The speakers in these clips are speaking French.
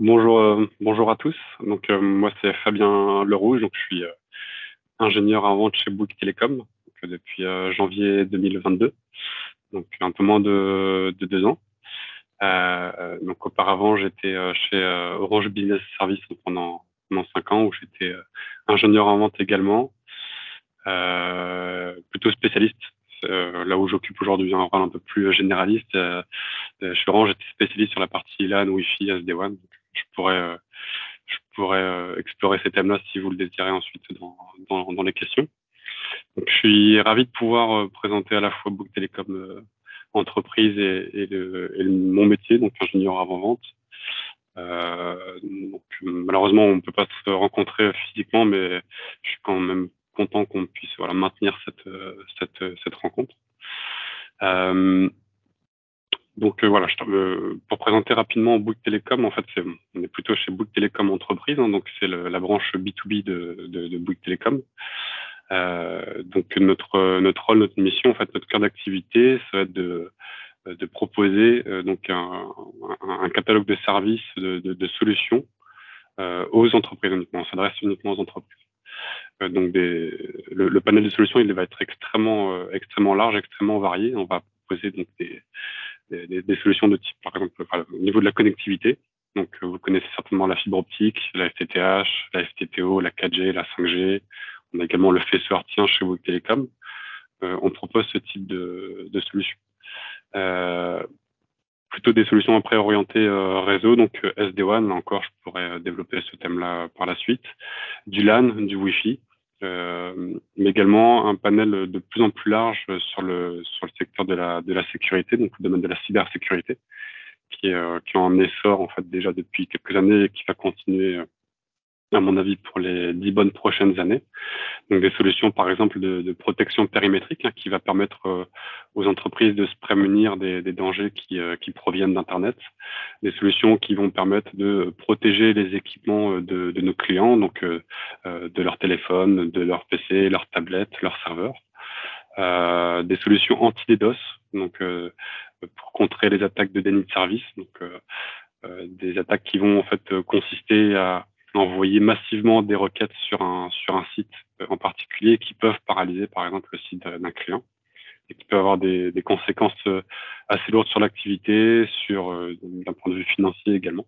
Bonjour, euh, bonjour à tous. Donc euh, moi c'est Fabien Lerouge, donc je suis euh, ingénieur en vente chez Bouygues Télécom depuis janvier 2022, donc un peu moins de, de deux ans. donc auparavant j'étais chez Orange Business Service pendant pendant cinq ans où j'étais ingénieur en vente également, plutôt spécialiste là où j'occupe aujourd'hui un rôle un peu plus généraliste. Euh, euh suis j'étais spécialiste sur la partie LAN, Wi-Fi, SD-WAN. Je pourrais, euh, je pourrais explorer ces thèmes-là si vous le désirez ensuite dans, dans, dans les questions. Donc, je suis ravi de pouvoir présenter à la fois Book Telecom entreprise et, et, le, et, mon métier, donc ingénieur avant-vente. Euh, malheureusement, on ne peut pas se rencontrer physiquement, mais je suis quand même content qu'on puisse voilà, maintenir cette, euh, cette, euh, cette rencontre. Euh, donc voilà, je, pour présenter rapidement Book Telecom, en fait, on est plutôt chez Book Telecom Entreprise, hein, donc c'est la branche B2B de, de, de Bouygues Telecom. Euh, donc notre rôle, notre mission, en fait, notre cœur d'activité, ça va être de proposer euh, donc un, catalogue de services, de, solutions euh, aux entreprises uniquement. On s'adresse uniquement aux entreprises. Euh, donc le, le, panel de solutions, il va être extrêmement, euh, extrêmement large, extrêmement varié. On va proposer donc des, des, solutions de type, par exemple, au niveau de la connectivité. Donc, euh, vous connaissez certainement la fibre optique, la FTTH, la FTTO, la 4G, la 5G. On a également le faisceau artien chez Bouygues Télécom. Euh, on propose ce type de, de solutions. Euh, plutôt des solutions après orientées euh, réseau, donc euh, SD-WAN, là encore, je pourrais développer ce thème-là par la suite, du LAN, du Wi-Fi, mais également un panel de plus en plus large sur le sur le secteur de la de la sécurité, donc le domaine de la cybersécurité, qui est qui est en essor en fait déjà depuis quelques années et qui va continuer à mon avis, pour les dix bonnes prochaines années. Donc des solutions, par exemple, de, de protection périmétrique, hein, qui va permettre euh, aux entreprises de se prémunir des, des dangers qui, euh, qui proviennent d'Internet. Des solutions qui vont permettre de protéger les équipements euh, de, de nos clients, donc de leur téléphone, de leur PC, leurs tablettes, leurs serveurs. des solutions anti-DDoS, donc pour contrer les attaques de déni de service, donc des attaques qui vont en fait consister à envoyer massivement des requêtes sur un, sur un site euh, en particulier qui peuvent paralyser, par exemple, le site d'un client et qui peuvent avoir des, des conséquences euh, assez lourdes sur l'activité, sur euh, d'un point de vue financier également.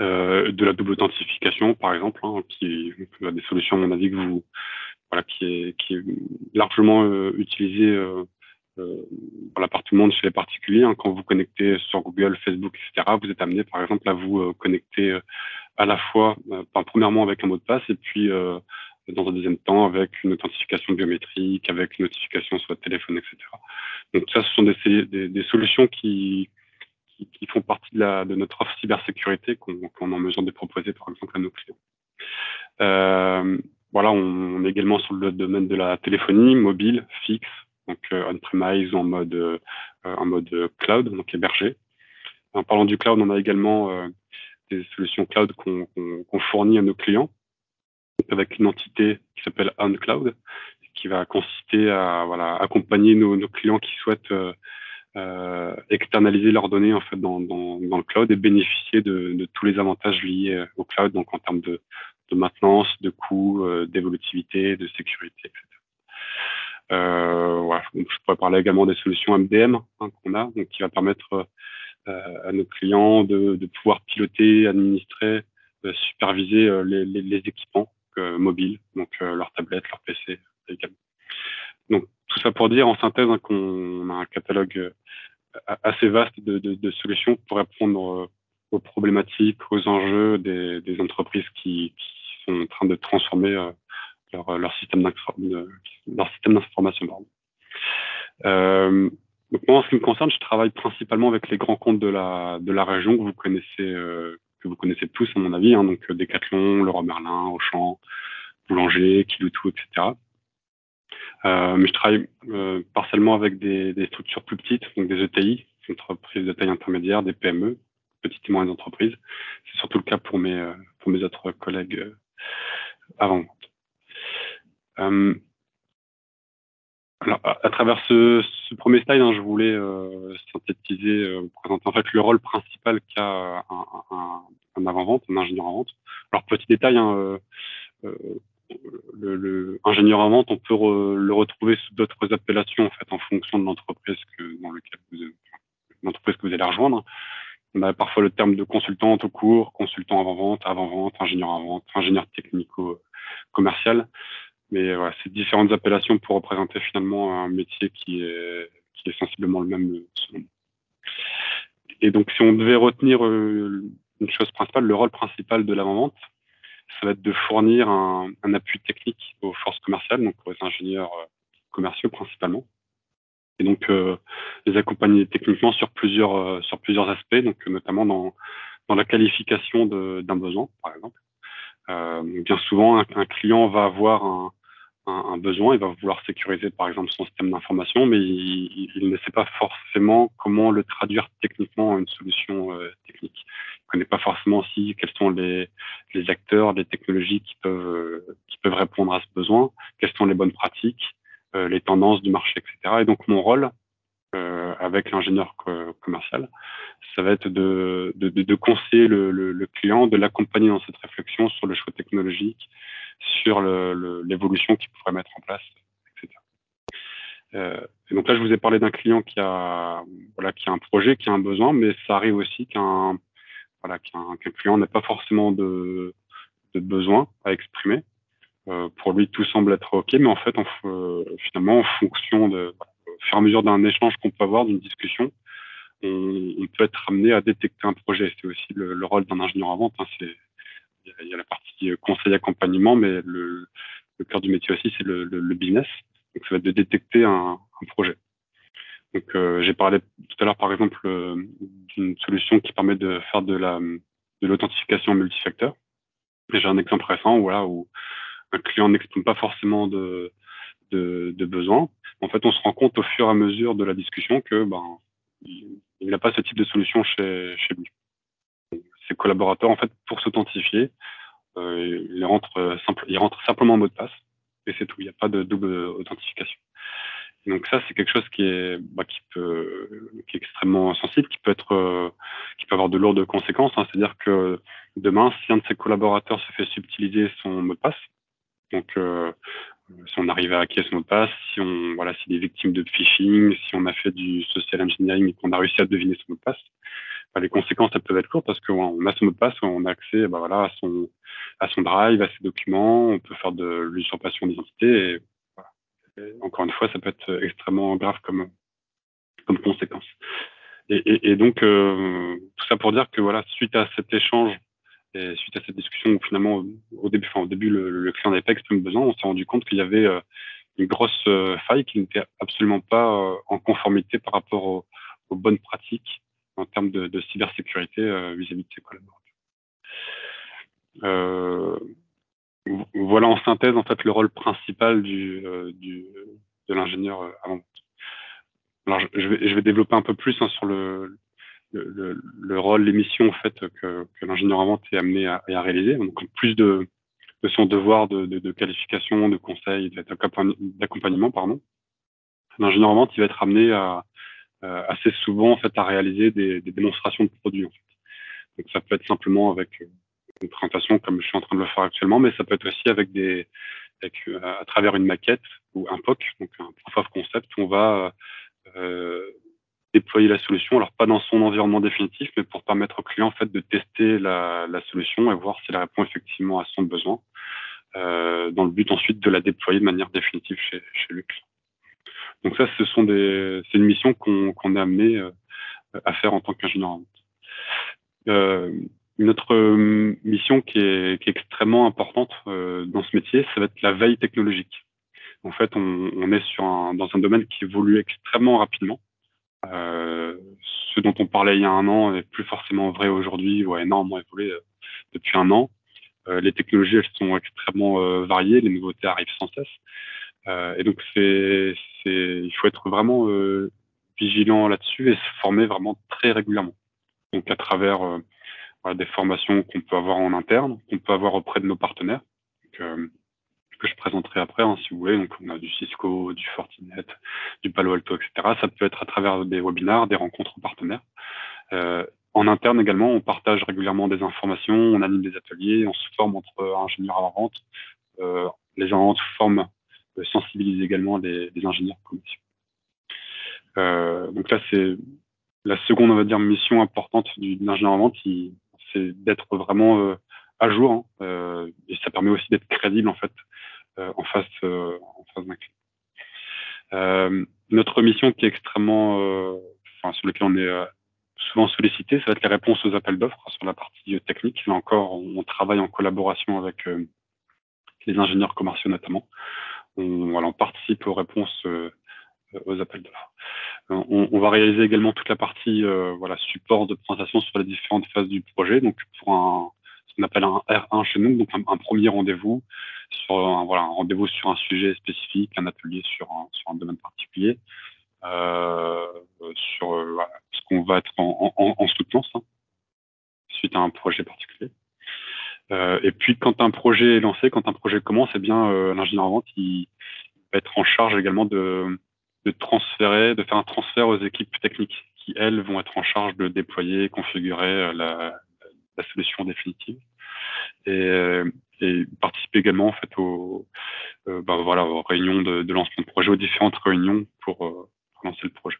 Euh, de la double authentification, par exemple, hein, qui des solutions, à mon avis, que vous, voilà, qui est, qui est largement euh, utilisée euh, par tout le monde chez les particuliers. Hein. Quand vous connectez sur Google, Facebook, etc., vous êtes amené, par exemple, à vous connecter à la fois, euh, premièrement avec un mot de passe et puis euh, dans un deuxième temps avec une authentification biométrique, avec une notification sur le téléphone, etc. Donc ça, ce sont des, des, des solutions qui, qui, font partie de, la, de notre offre cybersécurité qu'on qu est en mesure de proposer par exemple à nos clients. Euh, voilà, on, est également sur le domaine de la téléphonie mobile, fixe, donc euh, on-premise ou en mode, euh, en mode cloud, donc hébergé. En parlant du cloud, on a également euh, des solutions cloud qu'on qu fournit à nos clients avec une entité qui s'appelle OnCloud, qui va consister à accompagner nos, clients qui souhaitent euh, euh, externaliser leurs données en fait dans, le cloud et bénéficier de, tous les avantages liés euh, au cloud, donc en termes de, maintenance, de coûts, euh, d'évolutivité, de sécurité, etc. Donc, je pourrais parler également des solutions MDM hein, qu'on a, donc qui va permettre euh, à nos clients de, de, pouvoir piloter, administrer, euh, superviser euh, les, les, les, équipements mobiles, donc leurs tablettes, leurs PC également. Donc tout ça pour dire en synthèse hein, qu'on a un catalogue assez vaste de, de, de, solutions pour répondre aux problématiques, aux enjeux des, des entreprises qui, qui, sont en train de transformer leur, leur système d'information. Euh, donc moi, en ce qui me concerne, je travaille principalement avec les grands comptes de la de la région que vous connaissez euh, que vous connaissez tous à mon avis, hein, donc euh, Decathlon, Leroy Merlin, Auchan, Boulanger, Kiloutou, etc. Euh, mais je travaille euh, partiellement avec des, des, structures plus petites, donc des ETI, entreprises de taille intermédiaire, des PME, petites et moyennes entreprises. C'est surtout le cas pour mes euh, pour mes autres collègues euh, avant. Alors, à, travers ce, ce, premier slide, hein, je voulais euh, synthétiser, euh, présenter en fait le rôle principal qu'a un, un, un avant-vente, un ingénieur en vente. Alors, petit détail, hein, euh, euh le, le, en vente, on peut le retrouver sous d'autres appellations en fait, en fonction de l'entreprise que dans lequel vous, l'entreprise que vous allez rejoindre. On a parfois le terme de consultant tout court, consultant avant-vente, avant-vente, ingénieur avant-vente, ingénieur technico-commercial. Mais voilà, c'est différentes appellations pour représenter finalement un métier qui est, qui est sensiblement le même selon Et donc, si on devait retenir euh, une chose principale, le rôle principal de l'avant-vente, ça va être de fournir un, un, appui technique aux forces commerciales, donc aux ingénieurs euh, commerciaux principalement. Et donc, euh, les accompagner techniquement sur plusieurs, euh, sur plusieurs aspects, donc notamment dans, dans la qualification d'un besoin, par exemple. Euh, bien souvent, un, un, client va avoir un, un, un, besoin, il va vouloir sécuriser par exemple son système d'information, mais il, il, ne sait pas forcément comment le traduire techniquement en une solution euh, technique. Il ne connaît pas forcément aussi quels sont les, les acteurs, les technologies qui peuvent, euh, qui peuvent répondre à ce besoin, quelles sont les bonnes pratiques, euh, les tendances du marché, etc. Et donc mon rôle euh, avec l'ingénieur commercial, ça va être de, de, de conseiller le, le, le, client, de l'accompagner dans cette réflexion sur le choix technologique, sur l'évolution qu'il pourrait mettre en place, etc. Euh, et donc là, je vous ai parlé d'un client qui a, voilà, qui a un projet, qui a un besoin, mais ça arrive aussi qu'un voilà, qu'un qu client n'a pas forcément de, de besoin à exprimer. Euh, pour lui, tout semble être OK, mais en fait, on, euh, finalement, en fonction de, au fur et à mesure d'un échange qu'on peut avoir, d'une discussion, on, peut être amené à détecter un projet. C'est aussi le, le rôle d'un ingénieur en vente. Hein, il y a la partie conseil accompagnement, mais le, le cœur du métier aussi, c'est le, le, le, business. Donc, ça va être de détecter un, un projet. Donc, euh, j'ai parlé tout à l'heure, par exemple, euh, d'une solution qui permet de faire de la de l'authentification multifacteur. J'ai un exemple récent, voilà, où un client n'exprime pas forcément de, de, de besoin. En fait, on se rend compte au fur et à mesure de la discussion que ben, il n'a pas ce type de solution chez, chez lui collaborateurs, en fait, pour s'authentifier, euh, rentrent, euh, simplement en mot de passe et c'est tout. Il n'y a pas de double authentification. donc ça, c'est quelque chose qui est, bah, qui peut, qui est extrêmement sensible, qui peut être, euh, qui peut avoir de lourdes conséquences. Hein. C'est-à-dire que demain, si un de ses collaborateurs se fait subtiliser son mot de passe, donc euh, si on arrive à hacker son mot de passe, si on, voilà, s'il est victime de phishing, si on a fait du social engineering et qu'on a réussi à deviner son mot de passe, les conséquences elles peuvent être lourdes parce qu'on a son mot de passe, on a accès bah, voilà, à, son, à son drive, à ses documents, on peut faire de l'usurpation d'identité. Voilà. encore une fois, ça peut être extrêmement grave comme, comme conséquence. Et, et, et donc, euh, tout ça pour dire que voilà, suite à cet échange et suite à cette discussion où finalement, au début, enfin, au début le, le client n'avait pas exprimé besoin, on s'est rendu compte qu'il y avait euh, une grosse euh, faille qui n'était absolument pas euh, en conformité par rapport aux bonnes pratiques en termes de, de cybersécurité euh, vis-à-vis de ses collaborateurs. Euh, voilà en synthèse en fait le rôle principal du, euh, du de l'ingénieur avant. Alors je, vais, je vais développer un peu plus hein, sur le, le, le, rôle, les missions en fait que, que l'ingénieur avant est amené à, à, réaliser. Donc plus de, de son devoir de, de, de qualification, de conseil, d'accompagnement, pardon. L'ingénieur en vente, il va être amené à, assez souvent en fait à réaliser des, des démonstrations de produits. En fait. Donc ça peut être simplement avec euh, une présentation comme je suis en train de le faire actuellement, mais ça peut être aussi avec des avec, euh, à travers une maquette ou un POC, donc un proof of concept, où on va euh, déployer la solution. Alors pas dans son environnement définitif, mais pour permettre au client en fait de tester la, la solution et voir si elle répond effectivement à son besoin, euh, dans le but ensuite de la déployer de manière définitive chez, chez client. Donc ça, ce sont des, c'est une mission qu'on est amené euh, à faire en tant qu'ingénieur. Euh, une autre euh, mission qui est, qui est extrêmement importante euh, dans ce métier, ça va être la veille technologique. En fait, on, on est sur un, dans un domaine qui évolue extrêmement rapidement. Euh, ce dont on parlait il y a un an n'est plus forcément vrai aujourd'hui ou a énormément évolué euh, depuis un an. les technologies, elles sont extrêmement variées, les nouveautés arrivent sans cesse. Euh, et donc c'est, il faut être vraiment euh, vigilant là-dessus et se former vraiment très régulièrement. Donc à travers euh, voilà, des formations qu'on peut avoir en interne, qu'on peut avoir auprès de nos partenaires. Donc, euh, que je présenterai après, hein, si vous voulez. Donc, on a du Cisco, du Fortinet, du Palo Alto, etc. Ça peut être à travers des webinars, des rencontres partenaires. Euh, en interne également, on partage régulièrement des informations, on anime des ateliers, on se forme entre ingénieurs à la vente. Euh, les gens forment, euh, sensibilisent également les, ingénieurs commerciaux. Euh, donc là, c'est la seconde, on va dire, mission importante d'une ingénieur en vente, c'est d'être vraiment euh, à jour hein, euh, et ça permet aussi d'être crédible en fait euh, en face en face d'un client. notre mission qui est extrêmement, enfin sur lequel on est souvent sollicité, ça va être les réponses aux appels d'offres sur la partie technique. Là encore, on, travaille en collaboration avec les ingénieurs commerciaux notamment. On, participe aux réponses aux appels d'offres. On, on, va réaliser également toute la partie euh, voilà, support de présentation sur les différentes phases du projet. Donc pour un ce qu'on appelle un R1 chez nous, donc un, premier rendez-vous sur un, rendez-vous sur un sujet spécifique, un atelier sur un, domaine particulier, euh, sur euh, ce qu'on va être en, en, en soutenance hein, suite à un projet particulier. Euh, et puis quand un projet est lancé, quand un projet commence, eh bien euh, l'ingénieur en vente il va être en charge également de de transférer, de faire un transfert aux équipes techniques qui, elles, vont être en charge de déployer, configurer euh, la, la solution définitive. Et, euh, et, participer également en fait aux, euh, bah, voilà, aux réunions de, de, lancement de projet, aux différentes réunions pour, euh, pour lancer le projet.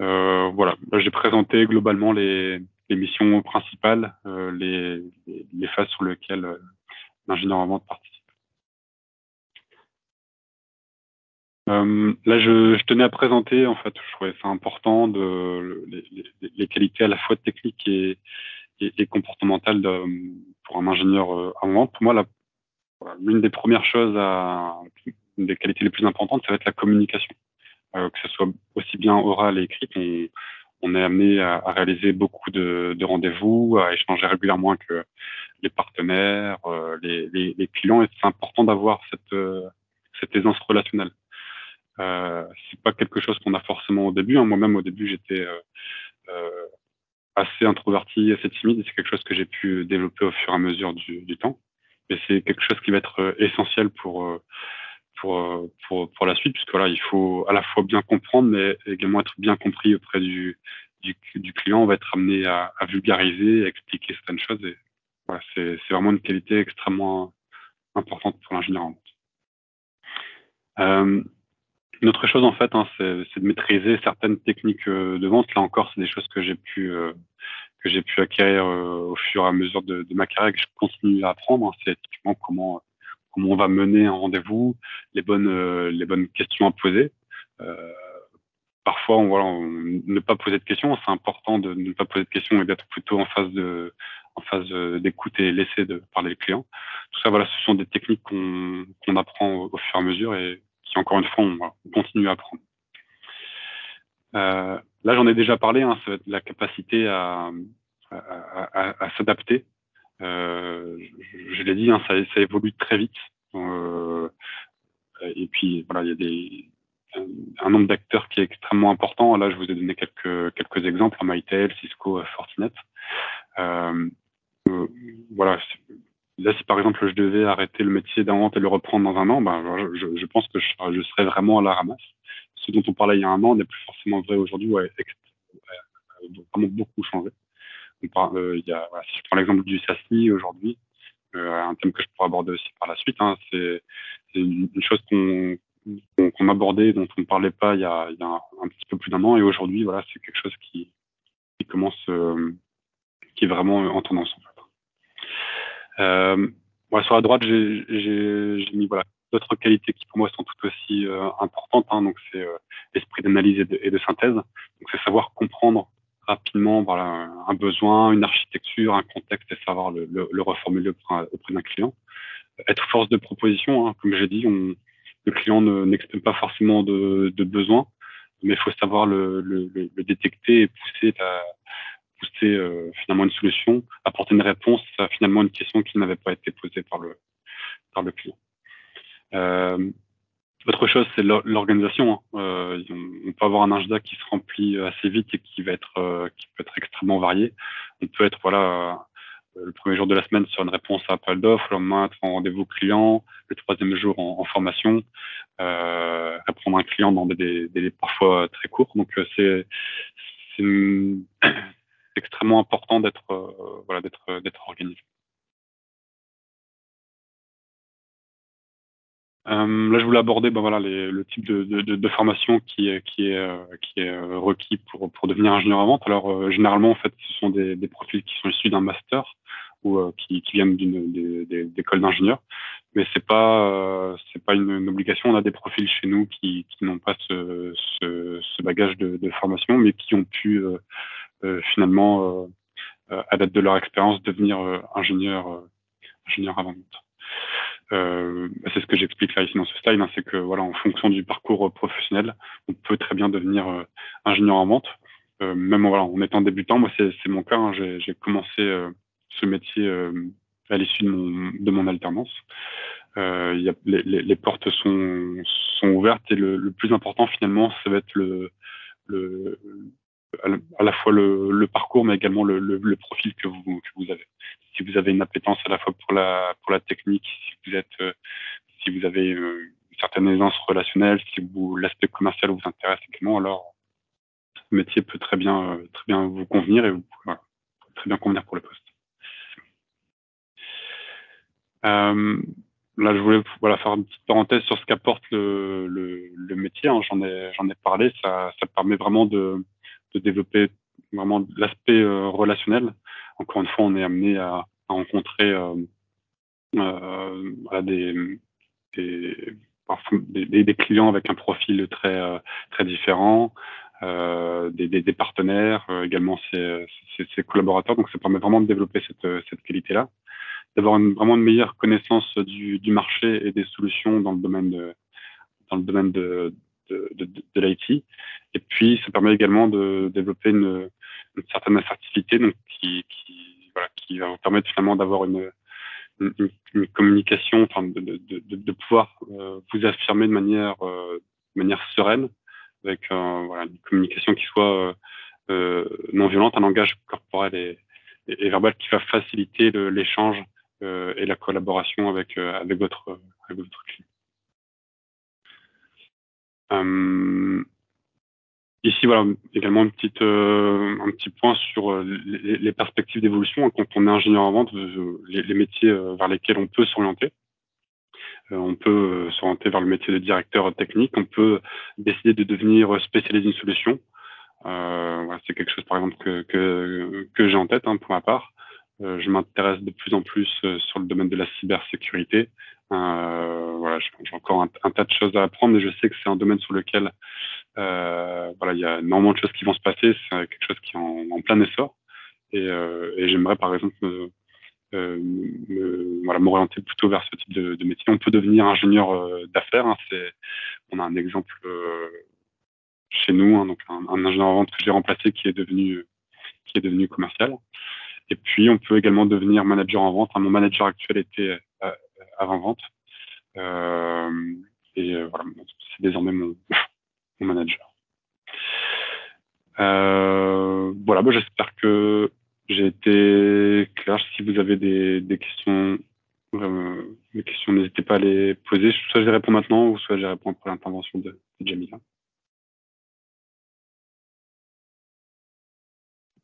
Euh, voilà, j'ai présenté globalement les, les missions principales, les, les, phases sur lesquelles l'ingénieur en vente participe. Euh, là, je, tenais à présenter, en fait, je trouvais ça important, de, les, qualités à la fois techniques et, comportementales pour un ingénieur euh, en vente. Pour moi, l'une des premières choses, à, une des qualités les plus importantes, ça va être la communication. Euh, que ce soit aussi bien oral et écrit, on, on est amené à, à, réaliser beaucoup de, de rendez-vous, à échanger régulièrement avec euh, les partenaires, euh, les, les, les, clients, et c'est important d'avoir cette, euh, cette aisance relationnelle. Euh, c'est pas quelque chose qu'on a forcément au début. Hein. Moi-même, au début, j'étais euh, euh, assez introverti, assez timide. C'est quelque chose que j'ai pu développer au fur et à mesure du, du temps. Mais c'est quelque chose qui va être essentiel pour, pour, euh, pour, la suite, puisque voilà, il faut à la fois bien comprendre, mais également être bien compris auprès du, client. On va être amené à, vulgariser, à expliquer certaines choses. Et voilà, c'est vraiment une qualité extrêmement importante pour l'ingénieur en vente. Euh, une autre chose, en fait, hein, c'est de maîtriser certaines techniques euh, de vente. Là encore, c'est des choses que j'ai pu que j'ai pu acquérir au fur et à mesure de, ma carrière, que je continue à apprendre. Hein. C'est typiquement comment comment on va mener un rendez-vous, les bonnes les bonnes questions à poser. parfois, on, voilà, on, ne pas poser de questions. C'est important de ne pas poser de questions et d'être plutôt en phase de en phase d'écoute et laisser de parler le client. Tout ça, voilà, ce sont des techniques qu'on qu'on apprend au, fur et à mesure et qui encore une fois, on, on continue à apprendre. Euh, là, j'en ai déjà parlé, hein, la capacité à, à, à s'adapter. Euh, je, l'ai dit, hein, ça, ça, évolue très vite. Euh, et puis, voilà, il y a des, un, nombre d'acteurs qui est extrêmement important. Là, je vous ai donné quelques, quelques exemples, MyTel, Cisco, Fortinet. Euh, voilà, Là, si par exemple je devais arrêter le métier d'un et le reprendre dans un an, ben, je, je, pense que je, je, serais vraiment à la ramasse. Ce dont on parlait il y a un an n'est plus forcément vrai aujourd'hui, ouais, vraiment beaucoup changé. Euh, si je prends l'exemple du SASI aujourd'hui, euh, un thème que je pourrais aborder aussi par la suite, hein, c'est une, chose qu'on abordait, dont on ne parlait pas il y a, un, petit peu plus d'un an, et aujourd'hui, voilà, c'est quelque chose qui, commence, euh, qui est vraiment en tendance. Sur la droite, j'ai mis d'autres qualités qui pour moi sont tout aussi importantes. Hein, donc c'est euh, l'esprit d'analyse et, et, de synthèse. Donc c'est savoir comprendre rapidement un besoin, une architecture, un contexte et savoir le, le, le reformuler auprès, d'un client. Être force de proposition, hein, comme j'ai dit, le client n'exprime pas forcément de, besoin, mais il faut savoir le, détecter et pousser euh, finalement une solution, apporter une réponse à finalement une question qui n'avait pas été posée par le, par le client. Euh, autre chose, c'est l'organisation. Hein. Euh, on peut avoir un agenda qui se remplit assez vite et qui va être, euh, qui peut être extrêmement varié. On peut être voilà le premier jour de la semaine sur une réponse à appel d'offres, le lendemain être en rendez-vous client, le troisième jour en, formation, euh, répondre à un client dans des délais parfois très courts. Donc c'est extrêmement important d'être voilà d'être d'être organisé. Là, je voulais aborder ben, voilà, les, le type de, de, de, formation qui est, qui est, euh, qui est euh, requis pour, pour devenir ingénieur en vente. Alors, généralement, en fait, ce sont des, des profils qui sont issus d'un master ou qui, qui viennent d'une d'école d'ingénieur, mais c'est pas c'est pas une, une, obligation. On a des profils chez nous qui, qui n'ont pas ce, ce, ce, bagage de, de, formation, mais qui ont pu finalement, à date de leur expérience, devenir ingénieur ingénieur avant vente. Euh, c'est ce que j'explique là ici dans ce style, hein, c'est que voilà, en fonction du parcours professionnel, on peut très bien devenir euh, ingénieur en vente, euh, même voilà, en étant débutant. Moi, c'est mon cas. Hein, J'ai commencé euh, ce métier euh, à l'issue de mon, de mon alternance. Y a, les, les, portes sont, sont ouvertes et le, le, plus important finalement, ça va être le, le à la fois le, le, parcours, mais également le, le, profil que vous, que vous avez. Si vous avez une appétence à la fois pour la, pour la technique, si vous êtes, euh, si vous avez euh, une certaine aisance relationnelle, si l'aspect commercial vous intéresse également, alors ce métier peut très bien, euh, très bien vous convenir et vous, voilà, très bien convenir pour le poste. Euh, là, je voulais voilà, faire une petite parenthèse sur ce qu'apporte le, le, le, métier. Hein. J'en ai, j'en ai parlé. Ça, ça permet vraiment de, de développer vraiment l'aspect euh, relationnel. Encore une fois, on est amené à, à rencontrer euh, euh, des, des, des, des, clients avec un profil très euh, très différent, euh, des, des, partenaires, également ses, ses, ses, collaborateurs. Donc, ça permet vraiment de développer cette, cette qualité-là, d'avoir une, vraiment une meilleure connaissance du, du marché et des solutions dans le domaine de, dans le domaine de, de, l'IT. Et puis, ça permet également de développer une, certaine assertivité, donc qui, va vous permettre finalement d'avoir une, communication, enfin, de, pouvoir euh, vous affirmer de manière, euh, manière sereine, avec une communication qui soit euh, non violente, un langage corporel et, et, et verbal qui va faciliter l'échange et la collaboration avec, avec, votre, avec votre client. Euh, ici, voilà, également une petite, euh, un petit point sur euh, les, perspectives d'évolution. Quand on est ingénieur en vente, les, les métiers vers lesquels on peut s'orienter. on peut s'orienter vers le métier de directeur technique. On peut décider de devenir spécialiste d'une solution. Euh, voilà, c'est quelque chose, par exemple, que, que, que j'ai en tête hein, pour ma part. Euh, je m'intéresse de plus en plus sur le domaine de la cybersécurité. Euh, voilà, j'ai encore un, tas de choses à apprendre, mais je sais que c'est un domaine sur lequel euh, voilà, il y a énormément de choses qui vont se passer. C'est quelque chose qui est en, plein essor. Et, euh, et j'aimerais par exemple me, euh, me, voilà, m'orienter plutôt vers ce type de, métier. On peut devenir ingénieur euh, d'affaires. Hein, c'est, on a un exemple euh, chez nous, hein, donc un, un, ingénieur en vente que j'ai remplacé qui est devenu qui est devenu commercial. Et puis on peut également devenir manager en vente. Mon manager actuel était avant-vente. Euh, et euh, voilà, c'est désormais mon, mon manager. Euh, voilà, j'espère que j'ai été clair. Si vous avez des, des questions, euh, des questions, n'hésitez pas à les poser. Soit je les réponds maintenant, ou soit je réponds après l'intervention de Jamila.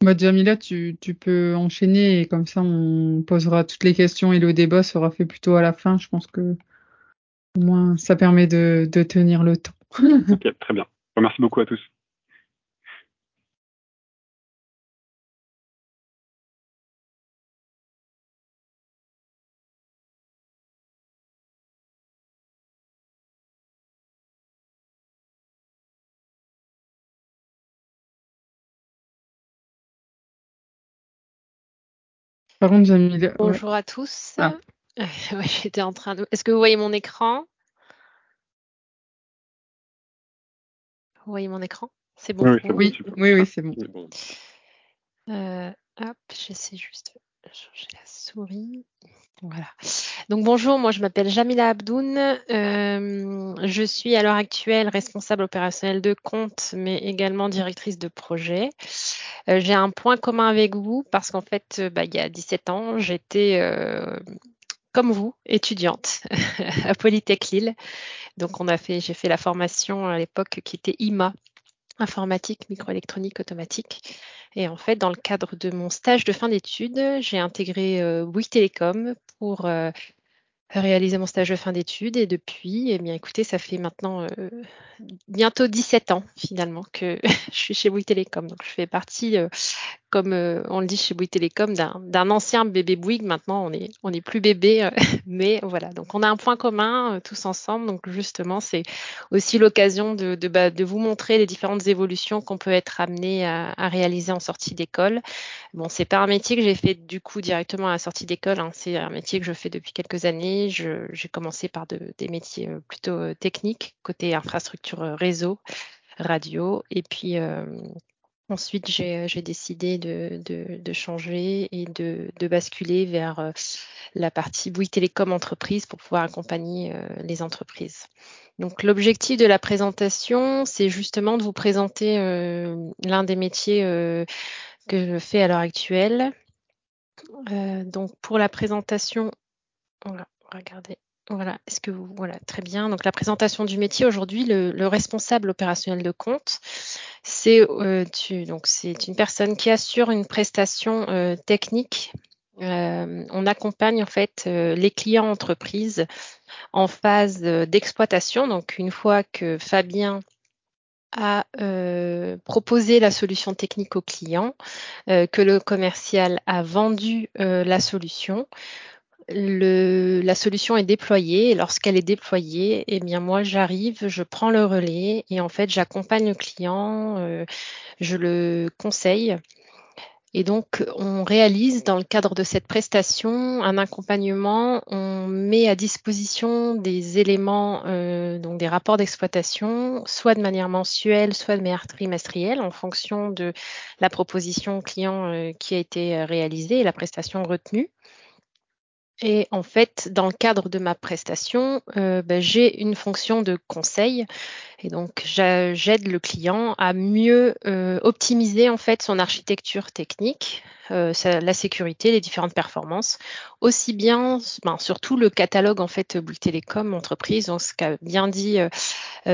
Bah, Jamila, tu, tu peux enchaîner et comme ça on posera toutes les questions et le débat sera fait plutôt à la fin. Je pense que au moins ça permet de, de tenir le temps. très bien. Merci beaucoup à tous. Par contre, Jamila. Bonjour ouais. à tous. Ah. ouais, J'étais en train de. Est-ce que vous voyez mon écran? Vous voyez mon écran? C'est bon Oui, oui, oui, oui c'est bon. Euh, hop, j'essaie juste changer la souris. Voilà. Donc bonjour, moi je m'appelle Jamila Abdoun. Euh, je suis à l'heure actuelle responsable opérationnelle de compte, mais également directrice de projet. Euh, j'ai un point commun avec vous parce qu'en fait, bah, il y a 17 ans, j'étais euh, comme vous, étudiante à Polytech Lille. Donc on a fait, j'ai fait la formation à l'époque qui était IMA, informatique, microélectronique, automatique. Et en fait, dans le cadre de mon stage de fin d'études, j'ai intégré euh, Bouygues pour euh, réaliser mon stage de fin d'études. Et depuis, eh bien, écoutez, ça fait maintenant euh, bientôt 17 ans finalement que je suis chez Bouygues Télécom. Donc, je fais partie euh, comme euh, on le dit chez Bouygues Télécom, d'un ancien bébé Bouygues. Maintenant, on est, on est plus bébé, mais voilà. Donc, on a un point commun tous ensemble. Donc, justement, c'est aussi l'occasion de, de, bah, de, vous montrer les différentes évolutions qu'on peut être amené à, à, réaliser en sortie d'école. Bon, c'est pas un métier que j'ai fait du coup directement à la sortie d'école. Hein. C'est un métier que je fais depuis quelques années. J'ai commencé par de, des métiers plutôt techniques, côté infrastructure réseau, radio, et puis euh, Ensuite, j'ai euh, décidé de, changer et de, basculer vers euh, la partie Bouygues Télécom entreprise pour pouvoir accompagner euh, les entreprises. Donc, l'objectif de la présentation, c'est justement de vous présenter euh, l'un des métiers euh, que je fais à l'heure actuelle. Euh, donc, pour la présentation, on va regarder. Voilà, est-ce que vous voilà très bien. Donc la présentation du métier aujourd'hui, le, le, responsable opérationnel de compte, c'est euh, c'est une personne qui assure une prestation euh, technique. Euh, on accompagne en fait les clients entreprises en phase d'exploitation. Donc une fois que Fabien a proposé la solution technique au client, que le commercial a vendu la solution, le, la solution est déployée et lorsqu'elle est déployée, eh bien moi j'arrive, je prends le relais et en fait j'accompagne le client, euh, je le conseille. Et donc on réalise dans le cadre de cette prestation un accompagnement, on met à disposition des éléments, euh, donc des rapports d'exploitation, soit de manière mensuelle, soit de manière trimestrielle, en fonction de la proposition client euh, qui a été réalisée et la prestation retenue. Et en fait, dans le cadre de ma prestation, euh, ben, j'ai une fonction de conseil. Et donc j'aide le client à mieux euh, optimiser en fait son architecture technique, euh, la sécurité, les différentes performances, aussi bien, ben, surtout le catalogue en fait Bouygues Télécom entreprise, donc ce qu'a bien dit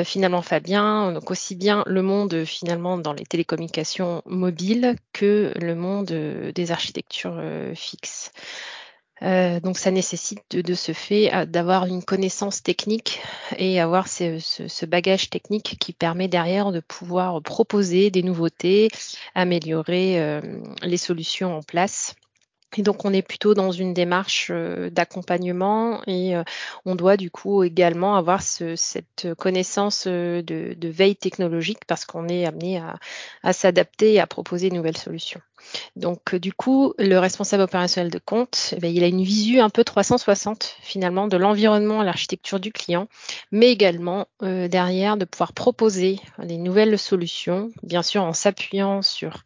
finalement Fabien, donc aussi bien le monde finalement dans les télécommunications mobiles que le monde des architectures fixes. Euh, donc ça nécessite de, ce fait d'avoir une connaissance technique et avoir ce, bagage technique qui permet derrière de pouvoir proposer des nouveautés, améliorer euh, les solutions en place. Et donc on est plutôt dans une démarche euh, d'accompagnement et euh, on doit du coup également avoir ce, cette connaissance euh, de, de, veille technologique parce qu'on est amené à, à s'adapter et à proposer de nouvelles solutions. Donc du coup, le responsable opérationnel de compte, eh il a une visu un peu 360 finalement de l'environnement, l'architecture du client, mais également derrière de pouvoir proposer des nouvelles solutions, bien sûr en s'appuyant sur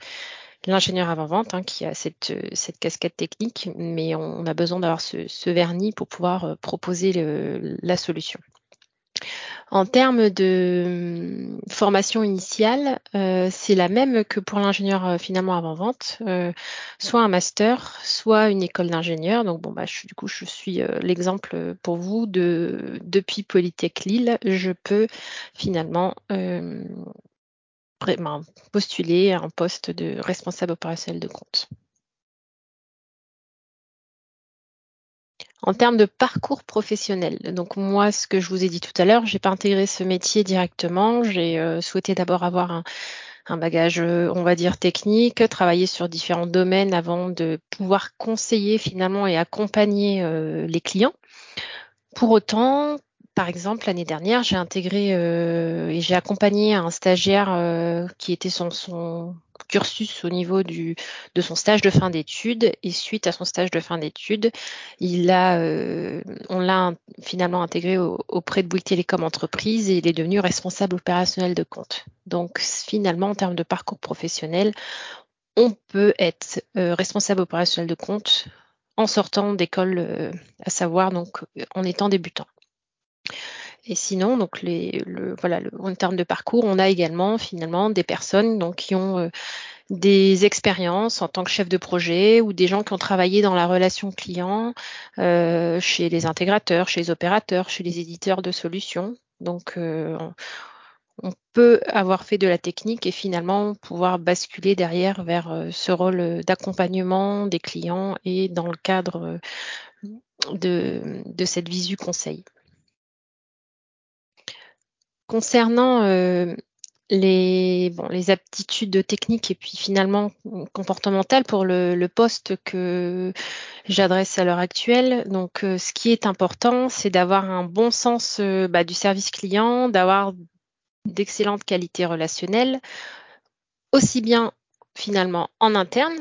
l'ingénieur avant-vente hein, qui a cette, cette casquette technique, mais on, a besoin d'avoir ce, vernis pour pouvoir euh, proposer la solution. En termes de formation initiale, euh, c'est la même que pour l'ingénieur euh, finalement avant-vente, euh, soit un master, soit une école d'ingénieur. Donc bon, bah, je, du coup, je suis euh, l'exemple pour vous de depuis Polytech Lille, je peux finalement euh, postuler un poste de responsable opérationnel de compte. En termes de parcours professionnel, donc moi, ce que je vous ai dit tout à l'heure, j'ai pas intégré ce métier directement. J'ai euh, souhaité d'abord avoir un, bagage, on va dire technique, travailler sur différents domaines avant de pouvoir conseiller finalement et accompagner euh, les clients. Pour autant, par exemple, l'année dernière, j'ai intégré euh, et j'ai accompagné un stagiaire euh, qui était son, son, cursus au niveau du, de son stage de fin d'études. Et suite à son stage de fin d'études, euh, on l'a finalement intégré au, auprès de Bouygues Télécom Entreprise et il est devenu responsable opérationnel de compte. Donc finalement, en termes de parcours professionnel, on peut être responsable opérationnel de compte en sortant d'école, à savoir donc en étant débutant. Et sinon, donc en termes de parcours, on a également finalement des personnes donc qui ont euh, des expériences en tant que chef de projet ou des gens qui ont travaillé dans la relation client euh, chez les intégrateurs, chez les opérateurs, chez les éditeurs de solutions. Donc euh, on peut avoir fait de la technique et finalement pouvoir basculer derrière vers ce rôle d'accompagnement des clients et dans le cadre de, de cette visu conseil. Concernant euh, les, bon, les aptitudes techniques et puis finalement comportementales pour le, le poste que j'adresse à l'heure actuelle. Donc, euh, ce qui est important, c'est d'avoir un bon sens euh, bah, du service client, d'avoir d'excellentes qualités relationnelles, aussi bien finalement en interne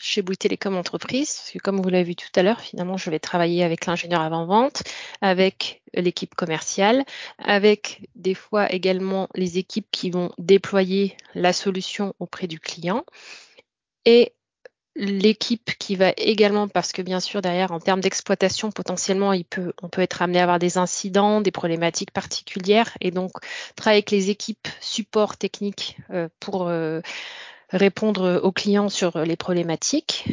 chez Bouygues Télécom Entreprise, parce que comme vous l'avez vu tout à l'heure, finalement, je vais travailler avec l'ingénieur avant-vente, avec l'équipe commerciale, avec des fois également les équipes qui vont déployer la solution auprès du client et l'équipe qui va également, parce que bien sûr derrière en termes d'exploitation potentiellement il peut, on peut être amené à avoir des incidents, des problématiques particulières et donc travailler avec les équipes support technique euh, pour euh, répondre aux clients sur les problématiques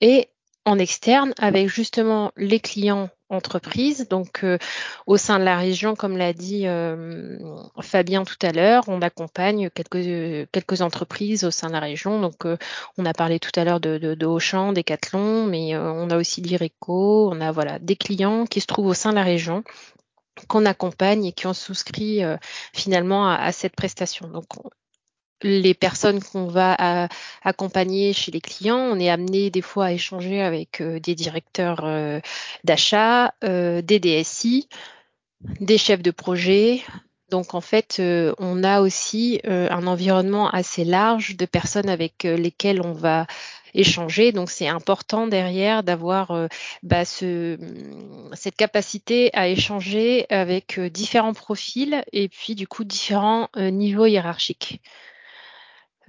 et en externe avec justement les clients entreprises. Donc euh, au sein de la région, comme l'a dit euh, Fabien tout à l'heure, on accompagne quelques, entreprises au sein de la région. Donc euh, on a parlé tout à l'heure de, Auchan, Decathlon, mais on a aussi l'IRECO, on a voilà des clients qui se trouvent au sein de la région qu'on accompagne et qui ont souscrit finalement à, à, cette prestation. Donc les personnes qu'on va accompagner chez les clients, on est amené des fois à échanger avec euh, des directeurs euh, d'achat, euh, des DSI, des chefs de projet. Donc en fait, on a aussi un environnement assez large de personnes avec lesquelles on va échanger. Donc c'est important derrière d'avoir bah, ce, cette capacité à échanger avec différents profils et puis du coup différents niveaux hiérarchiques.